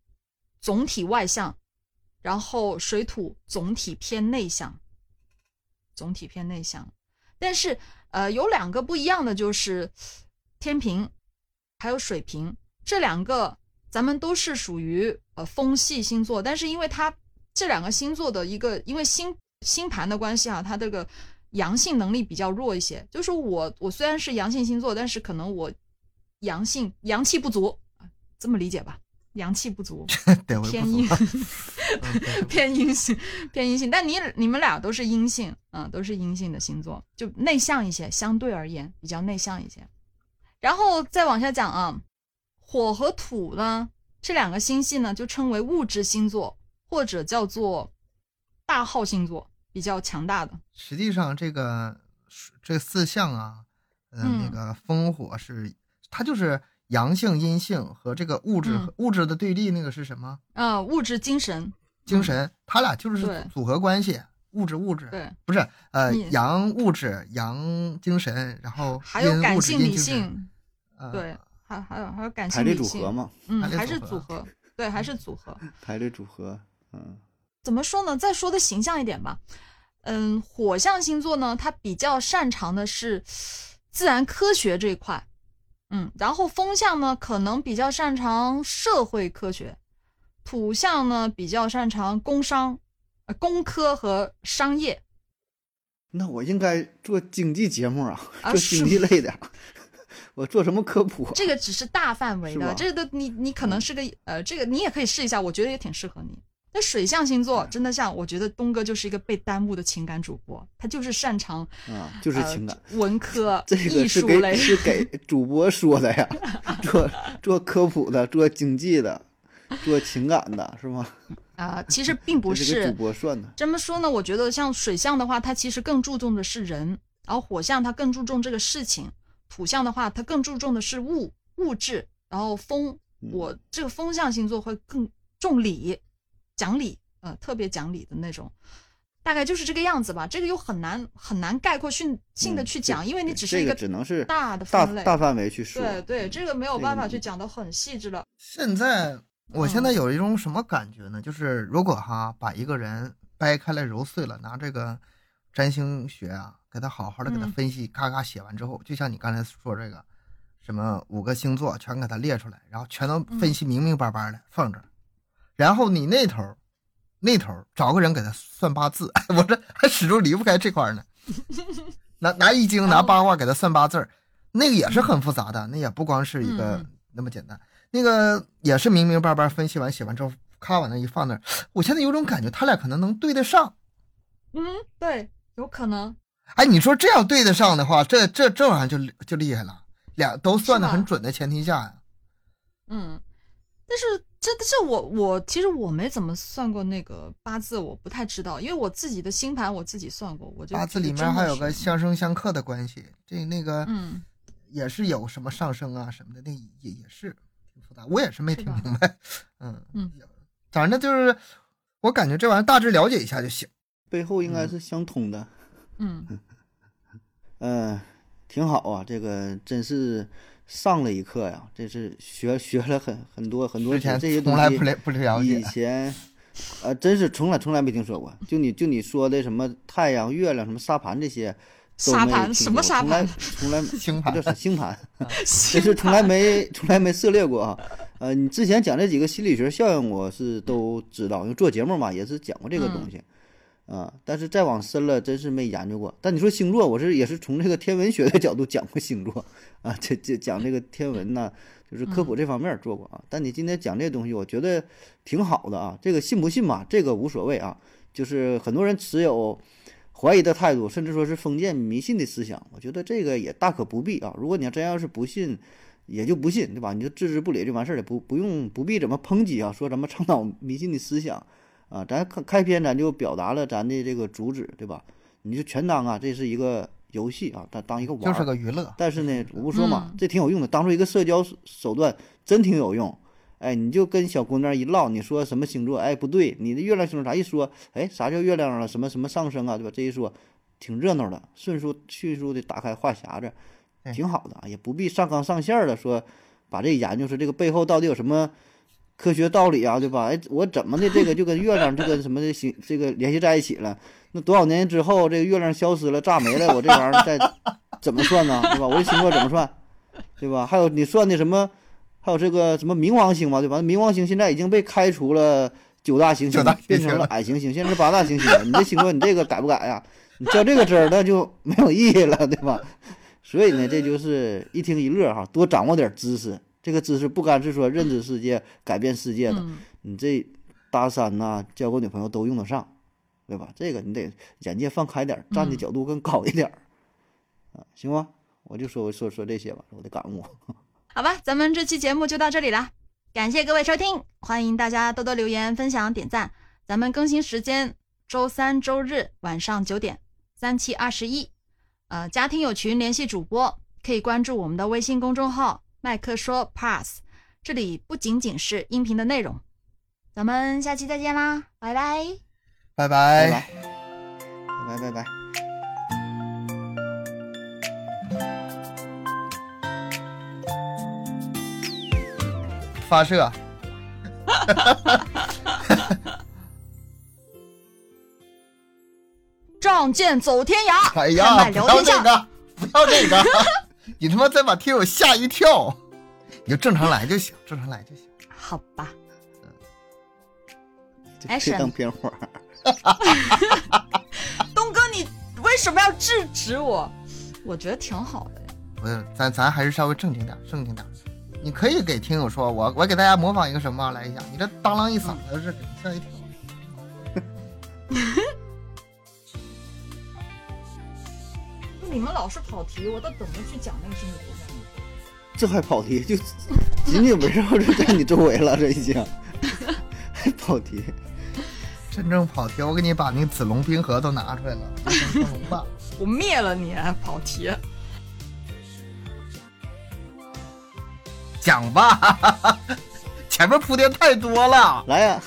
总体外向，然后水土总体偏内向，总体偏内向。但是呃，有两个不一样的就是天平还有水瓶这两个，咱们都是属于呃风系星座，但是因为它这两个星座的一个因为星星盘的关系啊，它这个阳性能力比较弱一些。就是我我虽然是阳性星座，但是可能我阳性阳气不足，啊这么理解吧？阳气不足，偏阴 偏阴性，偏阴性。但你你们俩都是阴性，嗯，都是阴性的星座，就内向一些，相对而言比较内向一些。然后再往下讲啊，火和土呢，这两个星系呢就称为物质星座，或者叫做大号星座，比较强大的。实际上，这个这四项啊，呃，嗯。那个风火是它就是阳性、阴性和这个物质、嗯。物质的对立，那个是什么？啊、物质精神，精神，它俩就是组合关系，物质物质，对，不是呃阳物质阳精神，然后还有感性、理性，呃对，还还有还有感排列组性理性，合嘛，嗯，还是组合，对，还是组合。排列组合，嗯，怎么说呢？再说的形象一点吧，嗯，火象星座呢，它比较擅长的是自然科学这一块，嗯，然后风象呢，可能比较擅长社会科学，土象呢比较擅长工商、呃工科和商业那我应该做经济节目啊，啊做经济类的。我做什么科普啊？这个只是大范围的，这个都你你可能是个呃，这个你也可以试一下，我觉得也挺适合你。那水象星座真的像，我觉得东哥就是一个被耽误的情感主播，他就是擅长啊，就是呃情感。文科、这艺个是给术类。是给主播说的呀，做做科普的，做经济的，做情感的，是吗？啊、其实并不是这是主播算的。这么说呢。我觉得像水象的话，它其实更注重的是人，然后火象它更注重这个事情，土象的话它更注重的是物物质，然后风，嗯我这个风象星座会更重理，讲理，呃，特别讲理的那种。大概就是这个样子吧。这个又很难很难概括性性的嗯去讲，因为你只是一个只能是大的大。大范围去说。对对，这个没有办法去讲的很细致了。现在我现在嗯有一种什么感觉呢？就是如果哈把一个人掰开来揉碎了，拿这个占星学啊，给他好好的给他嗯分析，咔咔写完之后，就像你刚才说这个，什么五个星座全给他列出来，然后全都分析明明白白的放这儿，然后你那头儿那头儿找个人给他算八字，我这还始终离不开这块儿呢。拿拿易经拿八卦给他算八字儿，那个也是很复杂的，那也不光是一个嗯那么简单，那个也是明明白白分析完写完之后，咔往那一放那儿，我现在有种感觉，他俩可能能对得上。嗯，对，有可能。哎，你说这样对得上的话，这这这玩意儿就就厉害了，俩都算的很准的前提下呀。嗯，但是这这我我其实我没怎么算过那个八字，我不太知道，因为我自己的星盘我自己算过，我就八字里面还有个相生相克的关系，这那个嗯也是有什么上升啊什么的，那也也是挺复杂，我也是没听明白。嗯嗯，反正就是我感觉这玩意儿大致了解一下就行。背后应该嗯是相通的。嗯嗯，挺好啊，这个真是上了一课呀，这是学学了很很多很多之前这些东西从来不了不了以，前，呃，真是从来从来没听说过。就你就你说的什么太阳、月亮、什么沙盘这些，都什么说过沙盘？从来从 来星盘叫啥星盘，这是从来没从来没涉猎过啊。呃，你之前讲这几个心理学效应，我是都知道，因为做节目嘛，也是讲过这个东西。啊，但是再往深了，真是没研究过。但你说星座，我是也是从这个天文学的角度讲过星座啊，这这讲这个天文呐、就是科普这方面儿做过啊。但你今天讲这东西，我觉得挺好的啊。这个信不信嘛，这个无所谓啊。就是很多人持有怀疑的态度，甚至说是封建迷信的思想，我觉得这个也大可不必啊。如果你要真要是不信，也就不信，对吧？你就置之不理就完事儿了，不不用不必怎么抨击啊，说咱们倡导迷信的思想。啊，咱开开篇咱就表达了咱的这个主旨，对吧？你就全当啊，这是一个游戏啊，当当一个玩儿，就是个娱乐。但是呢，我不说嘛，嗯这挺有用的，当做一个社交手手段，真挺有用。哎，你就跟小姑娘一唠，你说什么星座？哎，不对，你的月亮星座啥一说，哎，啥叫月亮啊？什么什么上升啊？对吧？这一说，挺热闹的，迅速迅速的打开话匣子，挺好的啊，也不必上纲上线儿的说，把这研究说这个背后到底有什么科学道理啊，对吧？哎，我怎么的这个就跟月亮这个什么的星这个联系在一起了？那多少年之后，这个月亮消失了，炸没了，我这玩意儿再怎么算呢？对吧？我这星座怎么算？对吧？还有你算的什么？还有这个什么冥王星嘛，对吧？冥王星现在已经被开除了九大行星变成了矮行星，现在是八大行星了。你这星座你这个改不改呀？你较这个真儿，那就没有意义了，对吧？所以呢，这就是一听一乐哈，多掌握点知识。这个知识不干是说认知世界、改变世界的，嗯你这搭讪呐、交个女朋友都用得上，对吧？这个你得眼界放开点儿，站的嗯角度更高一点儿，啊，行吗？我就说说说这些吧，我的感悟。好吧，咱们这期节目就到这里啦，感谢各位收听，欢迎大家多多留言、分享、点赞。咱们更新时间周三、周日晚上九点，三七二十一。呃，家庭有群联系主播，可以关注我们的微信公众号“麦克说 Pass”，这里不仅仅是音频的内容。咱们下期再见啦，拜拜。拜拜拜。拜，拜拜拜拜。发射。仗剑走天涯，哎呀，不要聊天。这个，不要这个，你他妈再把听友吓一跳，你就正常来就行，正常来就行。好吧，这这哎沈当片花儿。东哥，你为什么要制止我？我觉得挺好的呀。不是，咱咱还是稍微正经点，正经点。你可以给听友说，我我给大家模仿一个什么来一下，你这当啷一嗓子是给人吓一跳。你们老是跑题，我都怎么去讲那个心理学呢？这还跑题，就紧紧围绕着在你周围了，这已经还跑题。真正跑题，我给你把那个子龙冰河都拿出来了，我灭了你，还跑题。讲吧，前面铺垫太多了。来呀，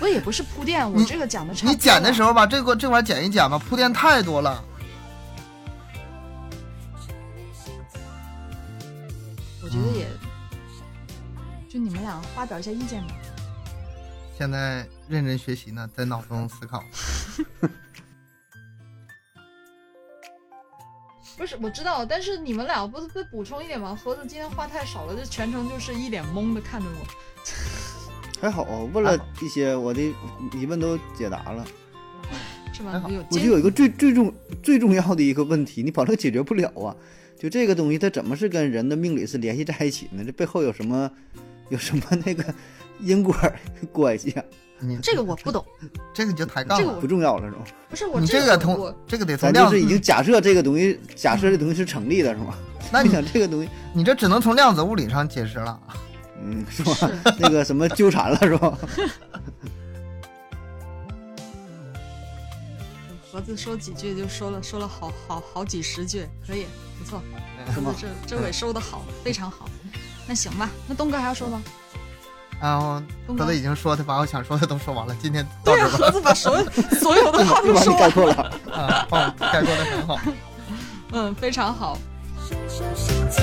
我也不是铺垫，我这个讲的你剪的时候，候吧，这个这块剪一剪吧，铺垫太多了。觉得也，就你们俩发表一下意见吧。现在认真学习呢，在脑中思考。不是，我知道，但是你们俩不是再补充一点吗？盒子今天话太少了，就全程就是一脸懵的看着我。还好问了一些我的疑问都解答了。是吧我就有一个最最重最重要的一个问题，你保证解决不了啊！就这个东西，它怎么是跟人的命理是联系在一起呢？这背后有什么有什么那个 因果 关系啊？你这个我不懂，这个你就抬杠了。这个不重要了是吧？不是我你这个个从这个得从量子咱就是已，经假设这个东西，假设这东西是成立的，是吗？那你你想这个东西，你这只能从量子物理上解释了。嗯，是吧？那个什么纠缠了，是吧？盒子说几句就说了说了好好好几十句，可以不错。盒子这这尾收的好，非常好。那行吧，那东哥还要说吗？然后东哥盒子已经说他把我想说的都说完了，今天到对啊，这吧。盒子把所有 所有的话都说完，概括了。啊，概括的很好。嗯，非常好。深深吸